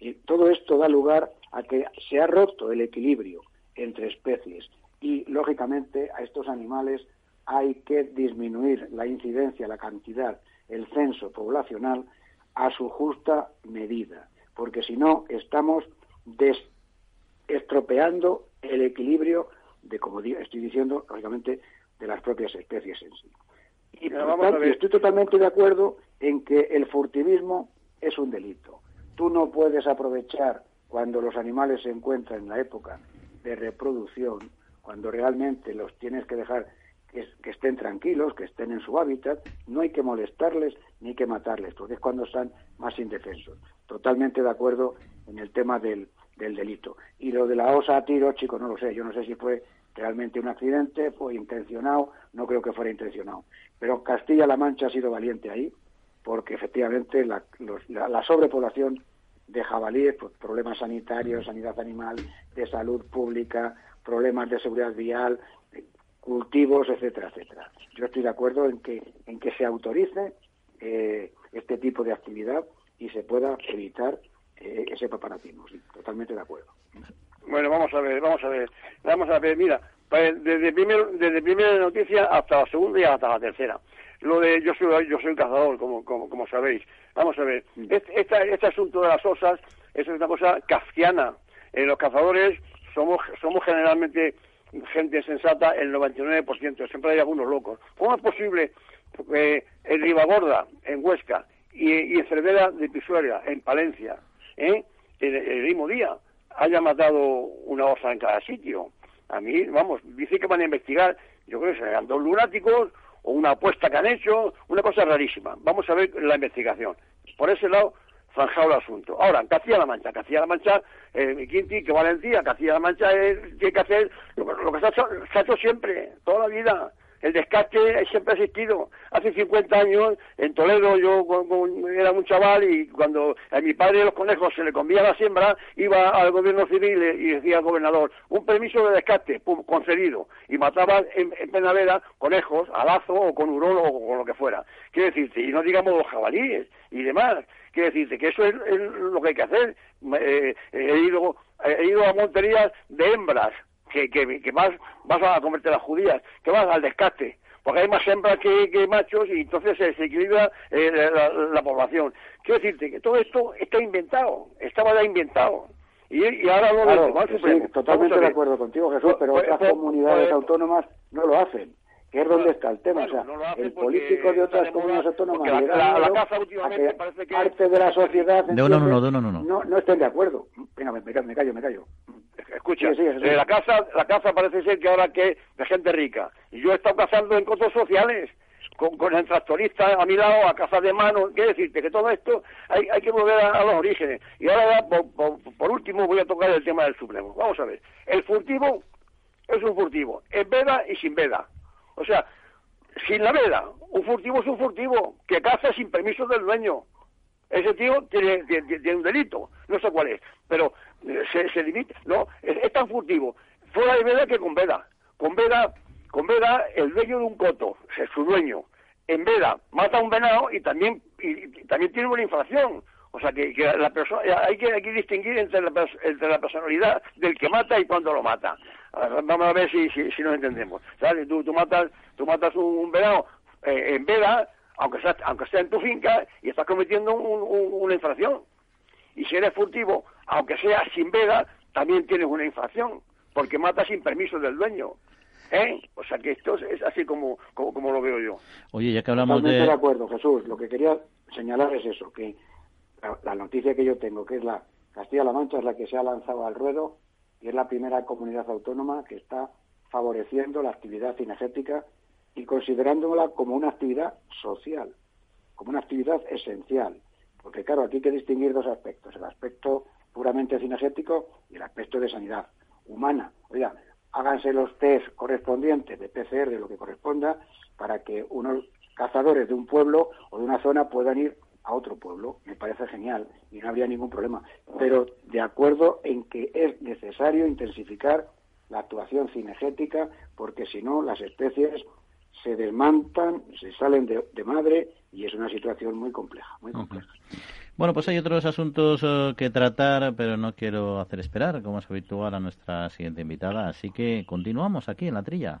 Y todo esto da lugar a que se ha roto el equilibrio entre especies y, lógicamente, a estos animales hay que disminuir la incidencia, la cantidad, el censo poblacional a su justa medida, porque si no estamos estropeando el equilibrio de, como estoy diciendo, lógicamente, de las propias especies en sí. Y, estoy totalmente de acuerdo en que el furtivismo es un delito. Tú no puedes aprovechar cuando los animales se encuentran en la época de reproducción, cuando realmente los tienes que dejar que, estén tranquilos, que estén en su hábitat, no hay que molestarles ni que matarles, porque es cuando están más indefensos. Totalmente de acuerdo en el tema del, del delito. Y lo de la osa a tiro, chico, no lo sé. Yo no sé si fue realmente un accidente, fue intencionado, no creo que fuera intencionado. Pero Castilla-La Mancha ha sido valiente ahí, porque efectivamente la, la, sobrepoblación de jabalíes, pues, problemas sanitarios, sanidad animal, de salud pública, problemas de seguridad vial, cultivos, etcétera, etcétera. Yo estoy de acuerdo en que, en que se autorice eh, este tipo de actividad y se pueda evitar eh, ese paparatismo. totalmente de acuerdo. Bueno, vamos a ver, vamos a ver, vamos a ver, mira, pues, desde primer, desde primera noticia hasta la segunda y hasta la tercera. Lo de yo soy yo soy un cazador, como, como, como sabéis. Vamos a ver, este, este, asunto de las osas es una cosa kafkiana. Eh, los cazadores somos somos generalmente gente sensata, el 99%, siempre hay algunos locos. ¿Cómo es posible que en Ribagorda, en Huesca, y, y en Cervera de Pisuerga, en Palencia, ¿eh? el, el mismo día, haya matado una osa en cada sitio. A mí, vamos, dice que van a investigar, yo creo que serán dos lunáticos o una apuesta que han hecho, una cosa rarísima. Vamos a ver la investigación. Por ese lado, zanjado el asunto. Ahora, en Castilla-La Mancha, Castilla-La Mancha, eh, Quinti, que Valencia, Castilla-La Mancha tiene que hacer lo, que se ha hecho siempre, toda la vida el descarte siempre ha existido. Hace 50 años, en Toledo, yo era un chaval y cuando a mi padre los conejos se le convía la siembra, iba al gobierno civil y decía al gobernador, un permiso de descarte, concedido. Y mataba en, en conejos a lazo o con hurón o con lo que fuera. Quiero decirte, y no digamos los jabalíes y demás. Quiero decirte que eso es, lo que hay que hacer. Eh, he, ido, he ido a monterías de hembras que, que, vas, vas a comerte las judías, que vas al descarte, porque hay más hembras que, machos y entonces se desequilibra eh, la, población. Quiero decirte que todo esto está inventado, estaba ya inventado. Y, ahora lo claro, sí, totalmente de acuerdo contigo, Jesús, pero pues, otras pues, comunidades pues, autónomas no lo hacen que es donde está el tema. o sea, el político de otras comunidades autónomas la, la, casa últimamente parece que parte de la sociedad no, no, no, no, no, no, estén de acuerdo. Venga, me, me callo, me callo. Escucha, eh, la casa la casa parece ser que ahora que de gente rica. Y yo he estado cazando en cosas sociales. Con, con, el tractorista a mi lado, a casa de mano. Quiero decirte que todo esto hay, hay que volver a, los orígenes. Y ahora, por, por, último, voy a tocar el tema del Supremo. Vamos a ver. El furtivo es un furtivo, en veda y sin veda. O sea, sin la veda, un furtivo es un furtivo que caza sin permiso del dueño. Ese tío tiene, tiene, un delito, no sé cuál es, pero eh, se, se limita, no, es, tan furtivo, fuera de veda que con veda. Con veda, con veda, el dueño de un coto, es su dueño, en veda mata a un venado y también, y, también tiene una infracción. O sea, que, la persona, hay, que, hay que distinguir entre la, entre la personalidad del que mata y cuando lo mata. Vamos a ver si, si, nos entendemos. ¿Sabes? Tú, tú matas, tú matas un, venado eh, en veda, aunque sea, aunque sea en tu finca, y estás cometiendo una infracción. Y si eres furtivo, aunque sea sin veda, también tienes una infracción, porque matas sin permiso del dueño. ¿Eh? O sea que esto es así como, como, lo veo yo. Oye, ya que hablamos Totalmente de... de acuerdo, Jesús. Lo que quería señalar es eso, que la, noticia que yo tengo, que es la Castilla-La Mancha, es la que se ha lanzado al ruedo y es la primera comunidad autónoma que está favoreciendo la actividad cinegética y considerándola como una actividad social, como una actividad esencial. Porque claro, aquí hay que distinguir dos aspectos, el aspecto puramente cinegético y el aspecto de sanidad humana. Oiga, háganse los test correspondientes de PCR, de lo que corresponda, para que unos cazadores de un pueblo o de una zona puedan ir a otro pueblo, me parece genial y no habría ningún problema. Pero de acuerdo en que es necesario intensificar la actuación cinegética porque si no las especies se desmantan, se salen de, madre y es una situación muy compleja, muy compleja. Bueno, pues hay otros asuntos eh, que tratar, pero no quiero hacer esperar, como es habitual, a nuestra siguiente invitada. Así que continuamos aquí en la trilla.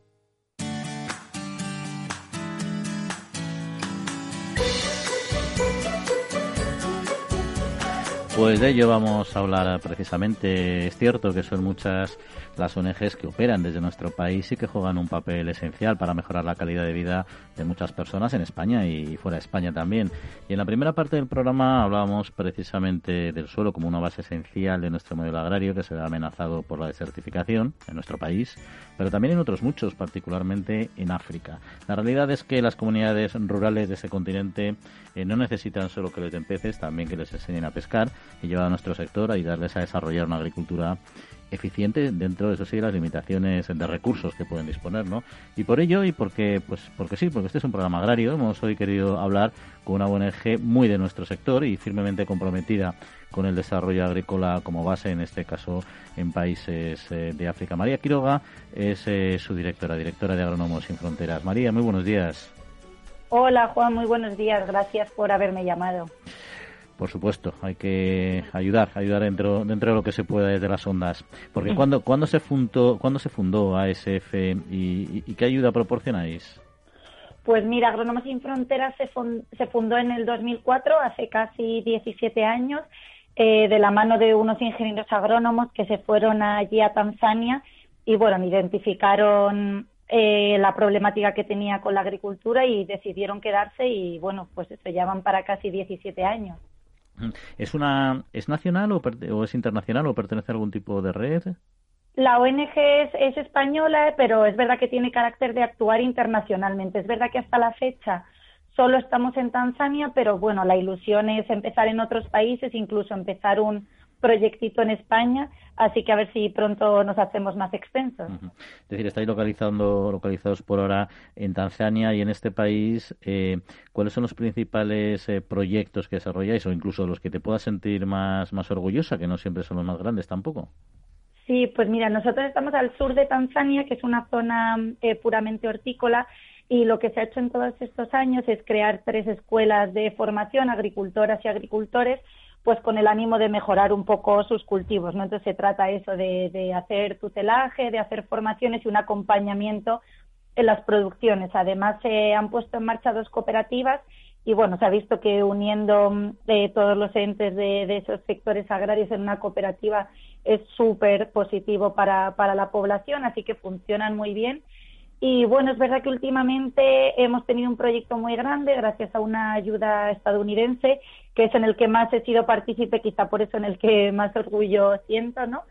Pues de ello vamos a hablar precisamente. Es cierto que son muchas las ONGs que operan desde nuestro país y que juegan un papel esencial para mejorar la calidad de vida de muchas personas en España y fuera de España también. Y en la primera parte del programa hablábamos precisamente del suelo como una base esencial de nuestro modelo agrario que se ve amenazado por la desertificación en nuestro país, pero también en otros muchos, particularmente en África. La realidad es que las comunidades rurales de ese continente eh, no necesitan solo que les den peces, también que les enseñen a pescar y llevar a nuestro sector a ayudarles a desarrollar una agricultura eficiente dentro de eso sí las limitaciones de recursos que pueden disponer, ¿no? Y por ello y porque pues porque sí, porque este es un programa agrario, hemos hoy querido hablar con una ONG muy de nuestro sector y firmemente comprometida con el desarrollo agrícola como base, en este caso en países eh, de África. María Quiroga es eh, su directora, directora de Agrónomos Sin Fronteras. María, muy buenos días. Hola Juan, muy buenos días. Gracias por haberme llamado. Por supuesto, hay que ayudar, ayudar dentro, dentro de lo que se pueda desde las ondas. Porque cuando, cuando se fundó, cuando se fundó ASF y, qué ayuda proporcionáis? Pues mira, Agrónomos sin Fronteras se, se fundó en el 2004, hace casi 17 años, eh, de la mano de unos ingenieros agrónomos que se fueron allí a Tanzania y bueno, identificaron eh, la problemática que tenía con la agricultura y decidieron quedarse y bueno, pues se llaman para casi 17 años. ¿Es una es nacional o, es internacional o pertenece a algún tipo de red? La ONG es, española, pero es verdad que tiene carácter de actuar internacionalmente. Es verdad que hasta la fecha solo estamos en Tanzania, pero bueno, la ilusión es empezar en otros países, incluso empezar un, proyectito en España, así que a ver si pronto nos hacemos más extensos. Es decir, estáis localizando, localizados por ahora en Tanzania y en este país. Eh, ¿Cuáles son los principales eh, proyectos que desarrolláis o incluso los que te puedas sentir más, más orgullosa, que no siempre son los más grandes tampoco? Sí, pues mira, nosotros estamos al sur de Tanzania, que es una zona eh, puramente hortícola, y lo que se ha hecho en todos estos años es crear tres escuelas de formación, agricultoras y agricultores, pues con el ánimo de mejorar un poco sus cultivos, ¿no? Entonces se trata eso de, de hacer tutelaje, de hacer formaciones y un acompañamiento en las producciones. Además se han puesto en marcha dos cooperativas y bueno, se ha visto que uniendo eh, todos los entes de, de, esos sectores agrarios en una cooperativa es súper positivo para, para la población, así que funcionan muy bien y bueno, es verdad que últimamente hemos tenido un proyecto muy grande gracias a una ayuda estadounidense, que es en el que más he sido partícipe, quizá por eso en el que más orgullo siento, ¿no?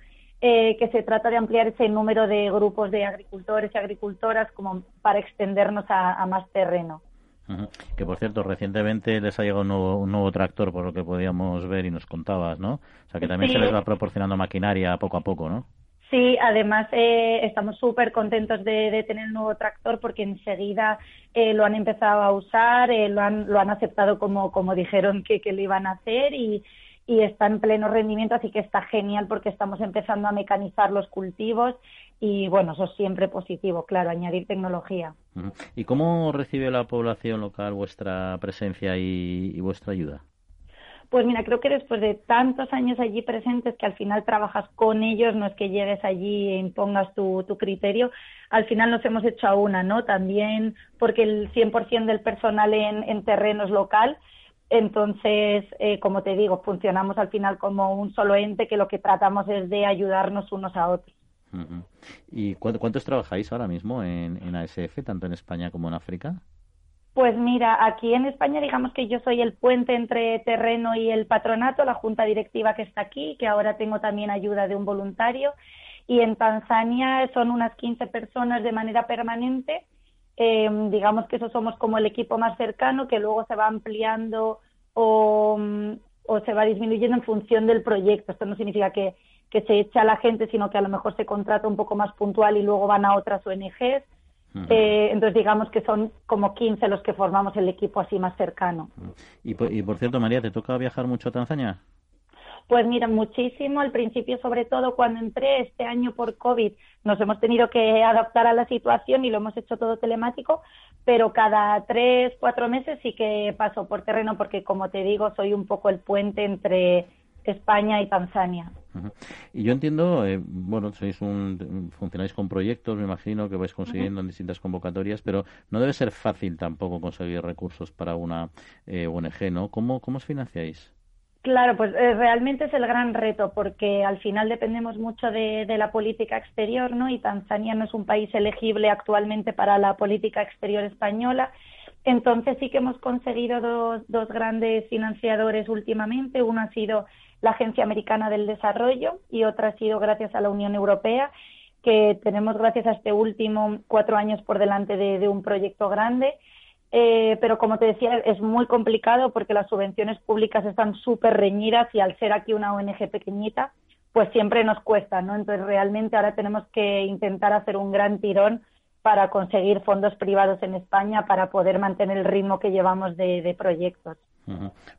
Eh, que se trata de ampliar ese número de grupos de agricultores y agricultoras como para extendernos a, más terreno. Que por cierto, recientemente les ha llegado un nuevo, tractor, por lo que podíamos ver y nos contabas, ¿no? O sea que también se les va proporcionando maquinaria poco a poco, ¿no? Sí, además eh, estamos súper contentos de, tener el nuevo tractor porque enseguida eh, lo han empezado a usar, eh, lo, han, lo han aceptado como, como dijeron que, que lo iban a hacer y, y está en pleno rendimiento, así que está genial porque estamos empezando a mecanizar los cultivos y bueno, eso es siempre positivo, claro, añadir tecnología. ¿Y cómo recibe la población local vuestra presencia y vuestra ayuda? Pues mira, creo que después de tantos años allí presentes que al final trabajas con ellos, no es que llegues allí e impongas tu, criterio, al final nos hemos hecho a una, ¿no? También porque el 100% del personal en, en terreno es local, entonces, eh, como te digo, funcionamos al final como un solo ente que lo que tratamos es de ayudarnos unos a otros. ¿Y cuántos trabajáis ahora mismo en ASF, tanto en España como en África? Pues mira, aquí en España digamos que yo soy el puente entre terreno y el patronato, la junta directiva que está aquí, que ahora tengo también ayuda de un voluntario. Y en Tanzania son unas 15 personas de manera permanente. Em, digamos que eso somos como el equipo más cercano, que luego se va ampliando o, o se va disminuyendo en función del proyecto. Esto no significa que, se echa a la gente, sino que a lo mejor se contrata un poco más puntual y luego van a otras ONGs eh, entonces digamos que son como 15 los que formamos el equipo así más cercano. Y por, cierto, María, ¿te toca viajar mucho a Tanzania? Pues mira, muchísimo. Al principio, sobre todo cuando entré este año por COVID, nos hemos tenido que adaptar a la situación y lo hemos hecho todo telemático, pero cada tres, cuatro meses sí que paso por terreno porque, como te digo, soy un poco el puente entre España y Tanzania. Y yo entiendo, eh, bueno, sois un, funcionáis con proyectos, me imagino que vais consiguiendo en distintas convocatorias, pero no debe ser fácil tampoco conseguir recursos para una eh, ONG, ¿no? ¿Cómo, ¿Cómo os financiáis? Claro, pues eh, realmente es el gran reto porque al final dependemos mucho de, de, la política exterior, ¿no? Y Tanzania no es un país elegible actualmente para la política exterior española. Entonces sí que hemos conseguido dos, dos grandes financiadores últimamente. Uno ha sido la Agencia Americana del Desarrollo y otra ha sido gracias a la Unión Europea, que tenemos gracias a este último cuatro años por delante de, un proyecto grande. Eh, pero como te decía, es muy complicado porque las subvenciones públicas están súper reñidas y al ser aquí una ONG pequeñita, pues siempre nos cuesta, ¿no? Entonces realmente ahora tenemos que intentar hacer un gran tirón para conseguir fondos privados en España para poder mantener el ritmo que llevamos de proyectos.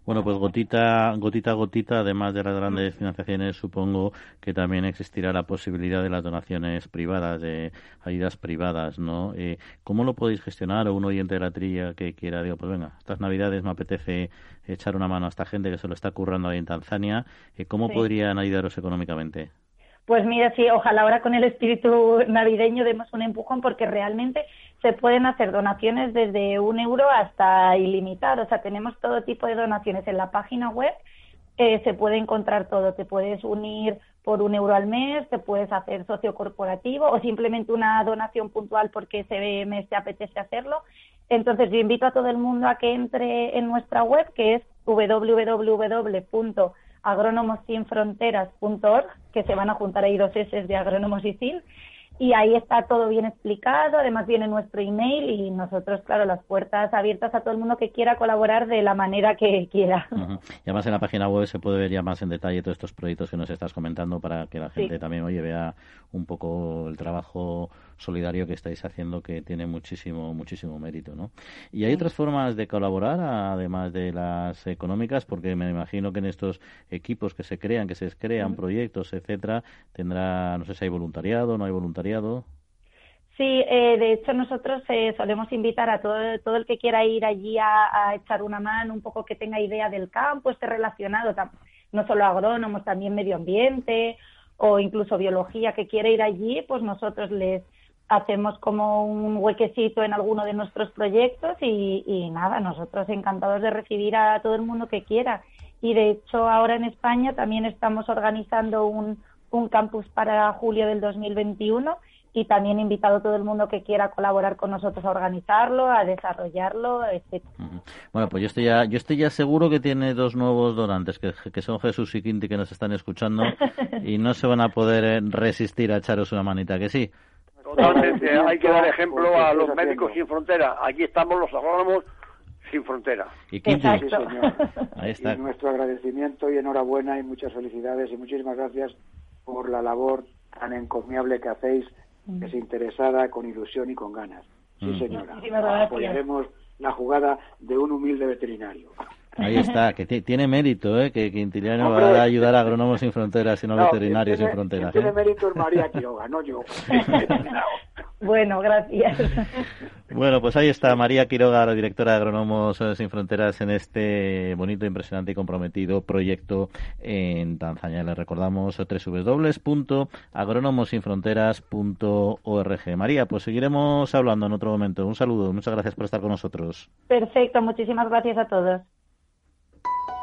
Bueno, pues gotita, gotita, gotita, además de las grandes financiaciones, supongo que también existirá la posibilidad de las donaciones privadas, de ayudas privadas, ¿no? Eh, ¿Cómo lo podéis gestionar? O un oyente de la trilla que quiera, digo, pues venga, estas navidades me apetece echar una mano a esta gente que se lo está currando ahí en Tanzania, eh, ¿cómo podrían ayudaros económicamente? Pues mira, sí, ojalá ahora con el espíritu navideño demos un empujón porque realmente se pueden hacer donaciones desde un euro hasta ilimitado. O sea, tenemos todo tipo de donaciones en la página web. Eh, se puede encontrar todo. Te puedes unir por un euro al mes, te puedes hacer socio corporativo o simplemente una donación puntual porque ese mes te apetece hacerlo. Entonces, yo invito a todo el mundo a que entre en nuestra web, que es www.agrónomosinfronteras.org, que se van a juntar ahí dos S de agrónomos y sin, y ahí está todo bien explicado, además viene nuestro email y nosotros, claro, las puertas abiertas a todo el mundo que quiera colaborar de la manera que quiera. Y además en la página web se puede ver ya más en detalle todos estos proyectos que nos estás comentando para que la gente también, oye, vea un poco el trabajo solidario que estáis haciendo que tiene muchísimo muchísimo mérito, ¿no? Y hay otras formas de colaborar además de las económicas, porque me imagino que en estos equipos que se crean, que se crean proyectos, etcétera, tendrá, no sé si hay voluntariado, no hay voluntariado. Sí, eh, de hecho nosotros eh, solemos invitar a todo, el que quiera ir allí a, echar una mano, un poco que tenga idea del campo, esté relacionado, no solo agrónomos, también medio ambiente o incluso biología, que quiera ir allí, pues nosotros les hacemos como un huequecito en alguno de nuestros proyectos y, nada, nosotros encantados de recibir a todo el mundo que quiera. Y de hecho ahora en España también estamos organizando un, un campus para julio del 2021 y también he invitado a todo el mundo que quiera colaborar con nosotros a organizarlo, a desarrollarlo, etc. Bueno, pues yo estoy ya, yo estoy ya seguro que tiene dos nuevos donantes, que, que son Jesús y Quinti, que nos están escuchando (laughs) y no se van a poder eh, resistir a echaros una manita, que sí. Totalmente. (laughs) Hay que dar ejemplo a los médicos sin frontera. Aquí estamos los agrónomos sin frontera. Y Ahí está. nuestro agradecimiento y enhorabuena y muchas felicidades y muchísimas gracias por la labor tan encomiable que hacéis, desinteresada, con ilusión y con ganas. Sí, mm. señora. Apoyaremos la jugada de un humilde veterinario. Ahí está, que tiene mérito, ¿eh? que Quintiliano va a ayudar a Agrónomos Sin Fronteras y no, Veterinarios Sin Fronteras. Tiene ¿eh? mérito es María Quiroga, no yo. (laughs) bueno, gracias. Bueno, pues ahí está María Quiroga, la directora de Agrónomos Sin Fronteras, en este bonito, impresionante y comprometido proyecto en Tanzania. Le recordamos www.agronomosinfronteras.org. María, pues seguiremos hablando en otro momento. Un saludo, muchas gracias por estar con nosotros. Perfecto, muchísimas gracias a todos.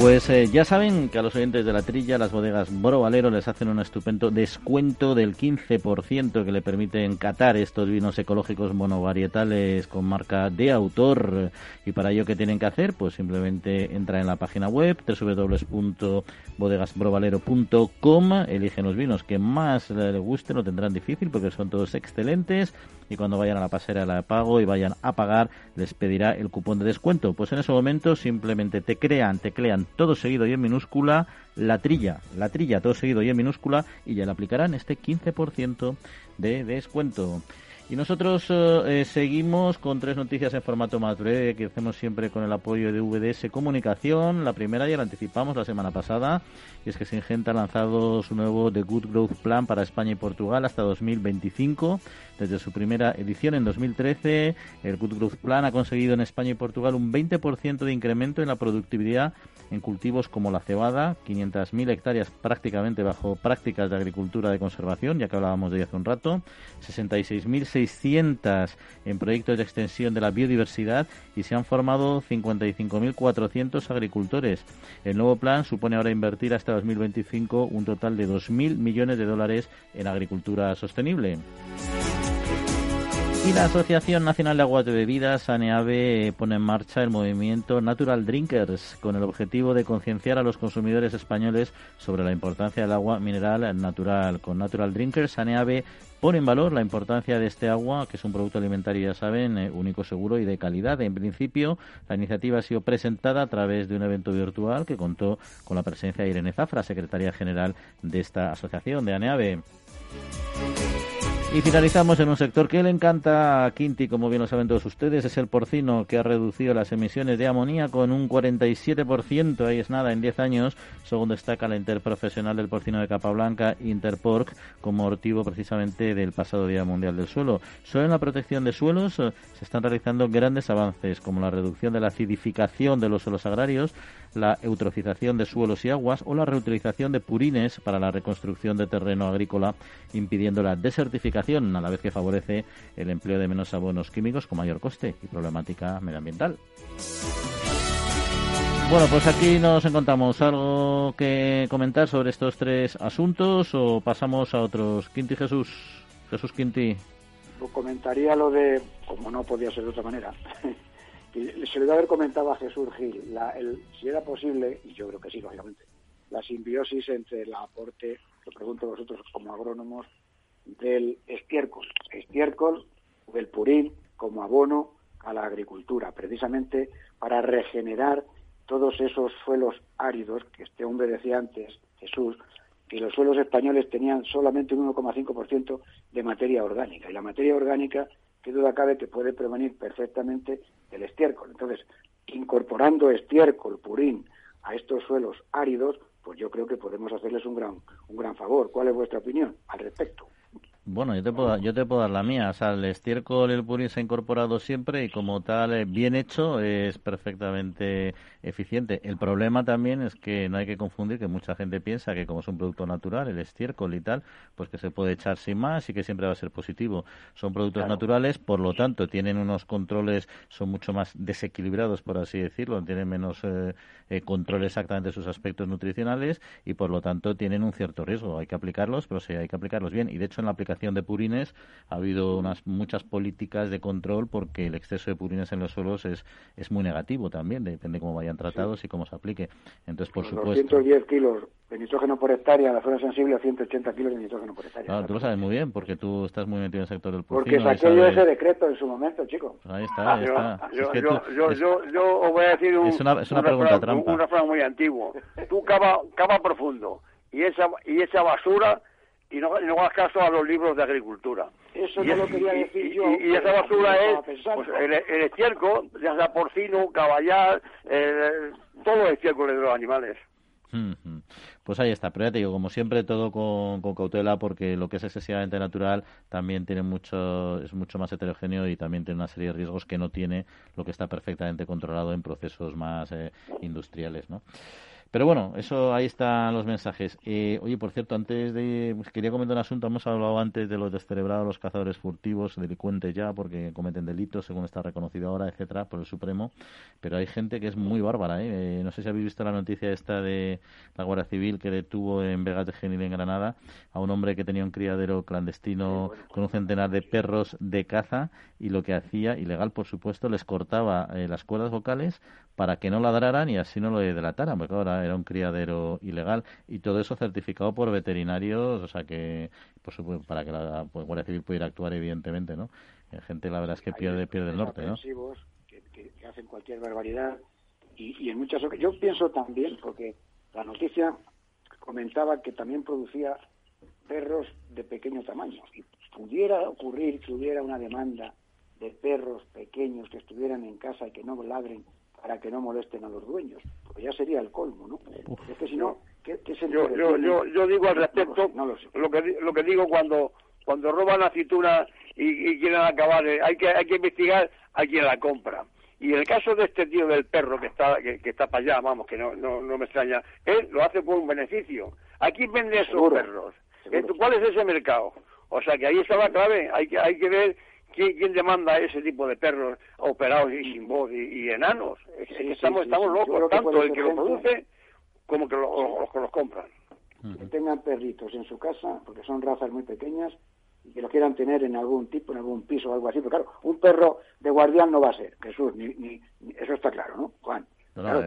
Pues eh, ya saben que a los oyentes de la trilla las bodegas Boro Valero les hacen un estupendo descuento del 15% que le permite encatar estos vinos ecológicos monovarietales con marca de autor. Y para ello, ¿qué tienen que hacer? Pues simplemente entrar en la página web www.bodegasbrovalero.com, eligen los vinos que más les gusten, lo tendrán difícil porque son todos excelentes y cuando vayan a la pasarela de pago y vayan a pagar les pedirá el cupón de descuento. Pues en ese momento simplemente te crean, te crean todo seguido y en minúscula la trilla, la trilla todo seguido y en minúscula y ya le aplicarán este 15% de descuento. Y nosotros eh, seguimos con tres noticias en formato más breve que hacemos siempre con el apoyo de VDS Comunicación. La primera ya la anticipamos la semana pasada y es que Singenta ha lanzado su nuevo The Good Growth Plan para España y Portugal hasta 2025. Desde su primera edición en 2013, el Good Growth Plan ha conseguido en España y Portugal un 20% de incremento en la productividad en cultivos como la cebada, 500.000 hectáreas prácticamente bajo prácticas de agricultura de conservación, ya que hablábamos de ello hace un rato, 66.600 en proyectos de extensión de la biodiversidad y se han formado 55.400 agricultores. El nuevo plan supone ahora invertir hasta 2025 un total de 2.000 millones de dólares en agricultura sostenible. Y la Asociación Nacional de Aguas de Bebidas, ANEAVE, pone en marcha el movimiento Natural Drinkers con el objetivo de concienciar a los consumidores españoles sobre la importancia del agua mineral natural. Con Natural Drinkers, ANEAVE pone en valor la importancia de este agua, que es un producto alimentario, ya saben, eh, único, seguro y de calidad. En principio, la iniciativa ha sido presentada a través de un evento virtual que contó con la presencia de Irene Zafra, secretaria general de esta asociación de ANEAVE. Y finalizamos en un sector que le encanta a Quinti, como bien lo saben todos ustedes, es el porcino que ha reducido las emisiones de amoníaco en un 47%, ahí es nada, en 10 años, según destaca la interprofesional del porcino de Capablanca, Interporc, como motivo precisamente del pasado Día Mundial del Suelo. Solo en la protección de suelos eh, se están realizando grandes avances, como la reducción de la acidificación de los suelos agrarios, la eutrofización de suelos y aguas o la reutilización de purines para la reconstrucción de terreno agrícola, impidiendo la desertificación a la vez que favorece el empleo de menos abonos químicos con mayor coste y problemática medioambiental. Bueno, pues aquí nos encontramos. ¿Algo que comentar sobre estos tres asuntos o pasamos a otros? Quinti Jesús. Jesús Quinti. Comentaría lo de, como no podía ser de otra manera, (laughs) se le debe haber comentado a Jesús Gil, si era posible, y yo creo que sí, lógicamente, la simbiosis entre el aporte, lo pregunto a vosotros como agrónomos, del estiércol, estiércol del purín como abono a la agricultura, precisamente para regenerar todos esos suelos áridos que este hombre decía antes, Jesús, que los suelos españoles tenían solamente un 1,5% de materia orgánica. Y la materia orgánica, que duda cabe que puede prevenir perfectamente del estiércol. Entonces, incorporando estiércol, purín, a estos suelos áridos, pues yo creo que podemos hacerles un gran, un gran favor. ¿Cuál es vuestra opinión al respecto? Bueno, yo te puedo, yo te puedo dar la mía. O sea, el estiércol, el purín se ha incorporado siempre y como tal, eh, bien hecho, es perfectamente eficiente. El problema también es que no hay que confundir que mucha gente piensa que como es un producto natural, el estiércol y tal, pues que se puede echar sin más y que siempre va a ser positivo. Son productos naturales, por lo tanto, tienen unos controles, son mucho más desequilibrados, por así decirlo, tienen menos eh, eh, control exactamente de sus aspectos nutricionales y por lo tanto tienen un cierto riesgo. Hay que aplicarlos, pero sí hay que aplicarlos bien. Y de hecho, en la aplicación de purines ha habido unas muchas políticas de control porque el exceso de purines en los suelos es, es muy negativo también, depende cómo vaya tratados y cómo se aplique. Entonces, por supuesto. 210 kilos de nitrógeno por hectárea, la zona sensible a 180 kilos de nitrógeno por hectárea. Claro, tú lo sabes muy bien, porque tú estás muy metido en el sector del porcino. Porque saqué yo ese decreto en su momento, chico. Pues ahí está, ahí (laughs) está. Yo, yo, yo, yo, yo, os voy a decir un, es una, es una, pregunta trampa. Un refrán muy antiguo. Tú cava, cava profundo y esa, y esa basura y no, no hagas caso a los libros de agricultura. Eso no lo quería decir yo. Y, esa basura es pues, el, el, estiércol, ya sea porcino, caballar, todo el estiércol de los animales. Pues ahí está, pero ya te digo, como siempre, todo con, con, cautela, porque lo que es excesivamente natural también tiene mucho, es mucho más heterogéneo y también tiene una serie de riesgos que no tiene lo que está perfectamente controlado en procesos más eh, industriales, ¿no? Pero bueno, eso ahí están los mensajes. Eh, oye, por cierto, antes de. Pues quería comentar un asunto. Hemos hablado antes de los descerebrados, los cazadores furtivos, delincuentes ya, porque cometen delitos, según está reconocido ahora, etcétera, por el Supremo. Pero hay gente que es muy bárbara, ¿eh? eh no sé si habéis visto la noticia esta de la Guardia Civil que detuvo en Vegas de Genil, en Granada, a un hombre que tenía un criadero clandestino con un centenar de perros de caza y lo que hacía, ilegal por supuesto, les cortaba eh, las cuerdas vocales para que no ladraran y así no lo delataran, porque ahora era un criadero ilegal y todo eso certificado por veterinarios, o sea que, por supuesto, para que la pues, Guardia Civil pudiera actuar, evidentemente, ¿no? La gente, la verdad es que pierde, pierde el norte, ¿no? Que, que, hacen cualquier barbaridad y, y en muchas ocasiones, yo pienso también, porque la noticia comentaba que también producía perros de pequeño tamaño y pudiera ocurrir que hubiera una demanda de perros pequeños que estuvieran en casa y que no ladren para que no molesten a los dueños, porque ya sería el colmo, ¿no? Es que si no, ¿qué, yo, yo, yo, yo, digo al respecto lo, que lo que digo cuando cuando roban la aceituna y, quieren acabar, eh, hay que hay que investigar a quien la compra. Y en el caso de este tío del perro que está que, está para allá, vamos, que no, no, no me extraña, él lo hace por un beneficio. ¿A quién vende esos perros? ¿Cuál es ese mercado? O sea que ahí está la clave, hay que, hay que ver ¿Quién, demanda ese tipo de perros operados y sin voz y, enanos? estamos, estamos locos, tanto el que lo produce como que los que los compran. Que tengan perritos en su casa, porque son razas muy pequeñas, y que lo quieran tener en algún tipo, en algún piso o algo así. Pero claro, un perro de guardián no va a ser, Jesús, ni, ni, eso está claro, ¿no, Juan?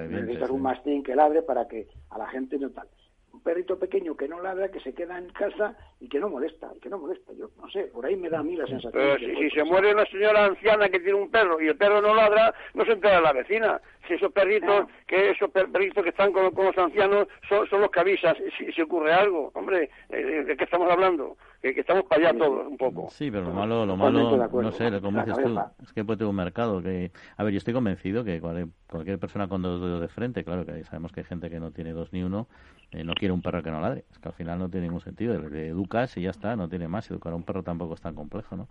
necesitas un mastín que ladre para que a la gente no tal un perrito pequeño que no ladra, que se queda en casa y que no molesta, que no molesta. Yo no sé, por ahí me da a mí la sensación. Pero si, se muere una señora anciana que tiene un perro y el perro no ladra, no se entera la vecina. Si esos perritos, que esos perritos que están con, los ancianos son, son, los que avisan si, si ocurre algo. Hombre, ¿de qué estamos hablando? Que, estamos para allá todos un poco. Sí, pero lo malo, lo malo, no sé, lo dices tú, es que puede tener un mercado que... A ver, yo estoy convencido que cualquier persona con dos dedos de frente, claro que sabemos que hay gente que no tiene dos ni uno, eh, no quiere un perro que no ladre. Es que al final no tiene ningún sentido. Le educas y ya está, no tiene más. Educar a un perro tampoco es tan complejo, ¿no?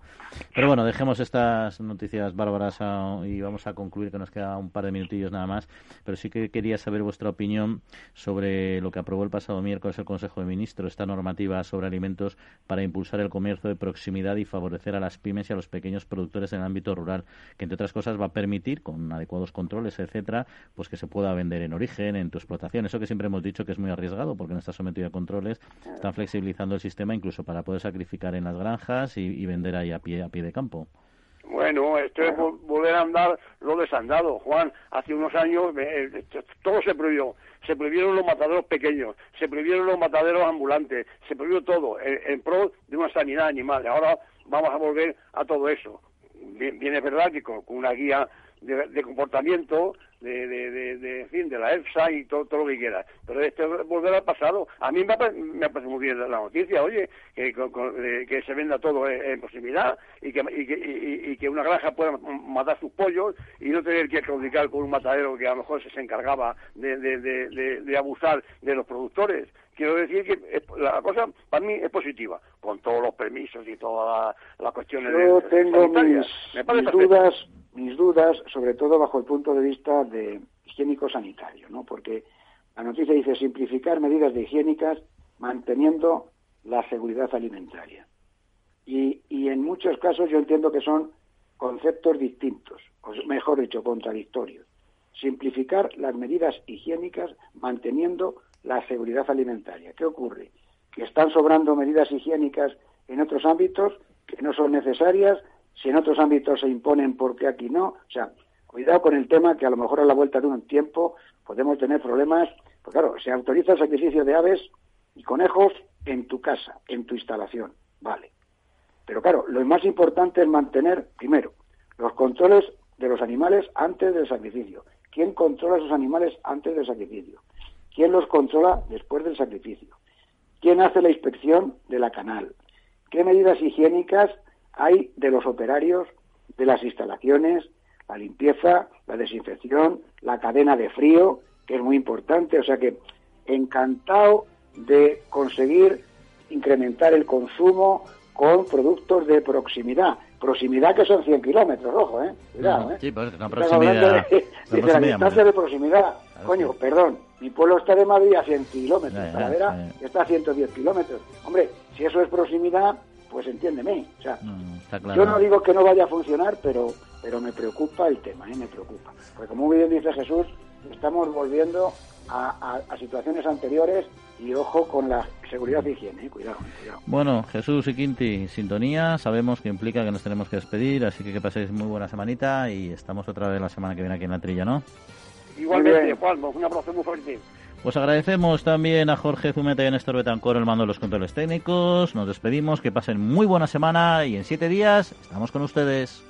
Pero bueno, dejemos estas noticias bárbaras y vamos a concluir que nos queda un par de minutillos nada más. Pero sí que quería saber vuestra opinión sobre lo que aprobó el pasado miércoles el Consejo de Ministros, esta normativa sobre alimentos para impulsar el comercio de proximidad y favorecer a las pymes y a los pequeños productores en el ámbito rural, que entre otras cosas va a permitir, con adecuados controles, etcétera, pues que se pueda vender en origen, en tu explotación. Eso que siempre hemos dicho que es muy arriesgado porque no está sometido a controles. Están flexibilizando el sistema incluso para poder sacrificar en las granjas y, vender ahí a pie, a pie de campo. Bueno, esto es volver a andar lo desandado, Juan. Hace unos años eh, todo se prohibió. Se prohibieron los mataderos pequeños, se prohibieron los mataderos ambulantes, se prohibió todo en, pro de una sanidad animal. Ahora vamos a volver a todo eso. Bien, es verdad que con una guía de, comportamiento, de, de, de, fin, de la EFSA y todo, todo lo que quieras. Pero esto es volver al pasado. A mí me, me parece muy bien la noticia, oye, que, que se venda todo en, proximidad y que, y, que, y, que una granja pueda matar sus pollos y no tener que claudicar con un matadero que a lo mejor se encargaba de, de, abusar de los productores. Quiero decir que la cosa para mí es positiva, con todos los permisos y todas las cuestiones Yo tengo mis, mis dudas mis dudas, sobre todo bajo el punto de vista de higiénico-sanitario, ¿no? Porque la noticia dice simplificar medidas de higiénicas manteniendo la seguridad alimentaria. Y, y en muchos casos yo entiendo que son conceptos distintos, o mejor dicho, contradictorios. Simplificar las medidas higiénicas manteniendo la seguridad alimentaria. ¿Qué ocurre? Que están sobrando medidas higiénicas en otros ámbitos que no son necesarias si en otros ámbitos se imponen, ¿por qué aquí no? O sea, cuidado con el tema que a lo mejor a la vuelta de un tiempo podemos tener problemas. Pues claro, se autoriza el sacrificio de aves y conejos en tu casa, en tu instalación, vale. Pero claro, lo más importante es mantener, primero, los controles de los animales antes del sacrificio. ¿Quién controla a esos animales antes del sacrificio? ¿Quién los controla después del sacrificio? ¿Quién hace la inspección de la canal? ¿Qué medidas higiénicas hay de los operarios, de las instalaciones, la limpieza, la desinfección, la cadena de frío, que es muy importante? O sea que encantado de conseguir incrementar el consumo con productos de proximidad. Proximidad que son 100 kilómetros, ojo, ¿eh? Cuidado, ¿eh? Sí, pues la proximidad. De, la distancia de proximidad. Coño, perdón, mi pueblo está de Madrid a 100 kilómetros, Talavera está a 110 kilómetros. Hombre, si eso es proximidad, pues entiéndeme. O sea, yo no digo que no vaya a funcionar, pero pero me preocupa el tema, ¿eh? me preocupa. Porque como muy bien dice Jesús, estamos volviendo a, situaciones anteriores y ojo con la seguridad de higiene, ¿eh? cuidado, cuidado. Bueno, Jesús y Quinti, sintonía, sabemos que implica que nos tenemos que despedir, así que que paséis muy buena semanita y estamos otra vez la semana que viene aquí en la trilla, ¿no? Igualmente, Juan, un abrazo muy fuerte. Pues agradecemos también a Jorge Zumeta y a Néstor Betancor el mando de los controles técnicos. Nos despedimos, que pasen muy buena semana y en siete días estamos con ustedes.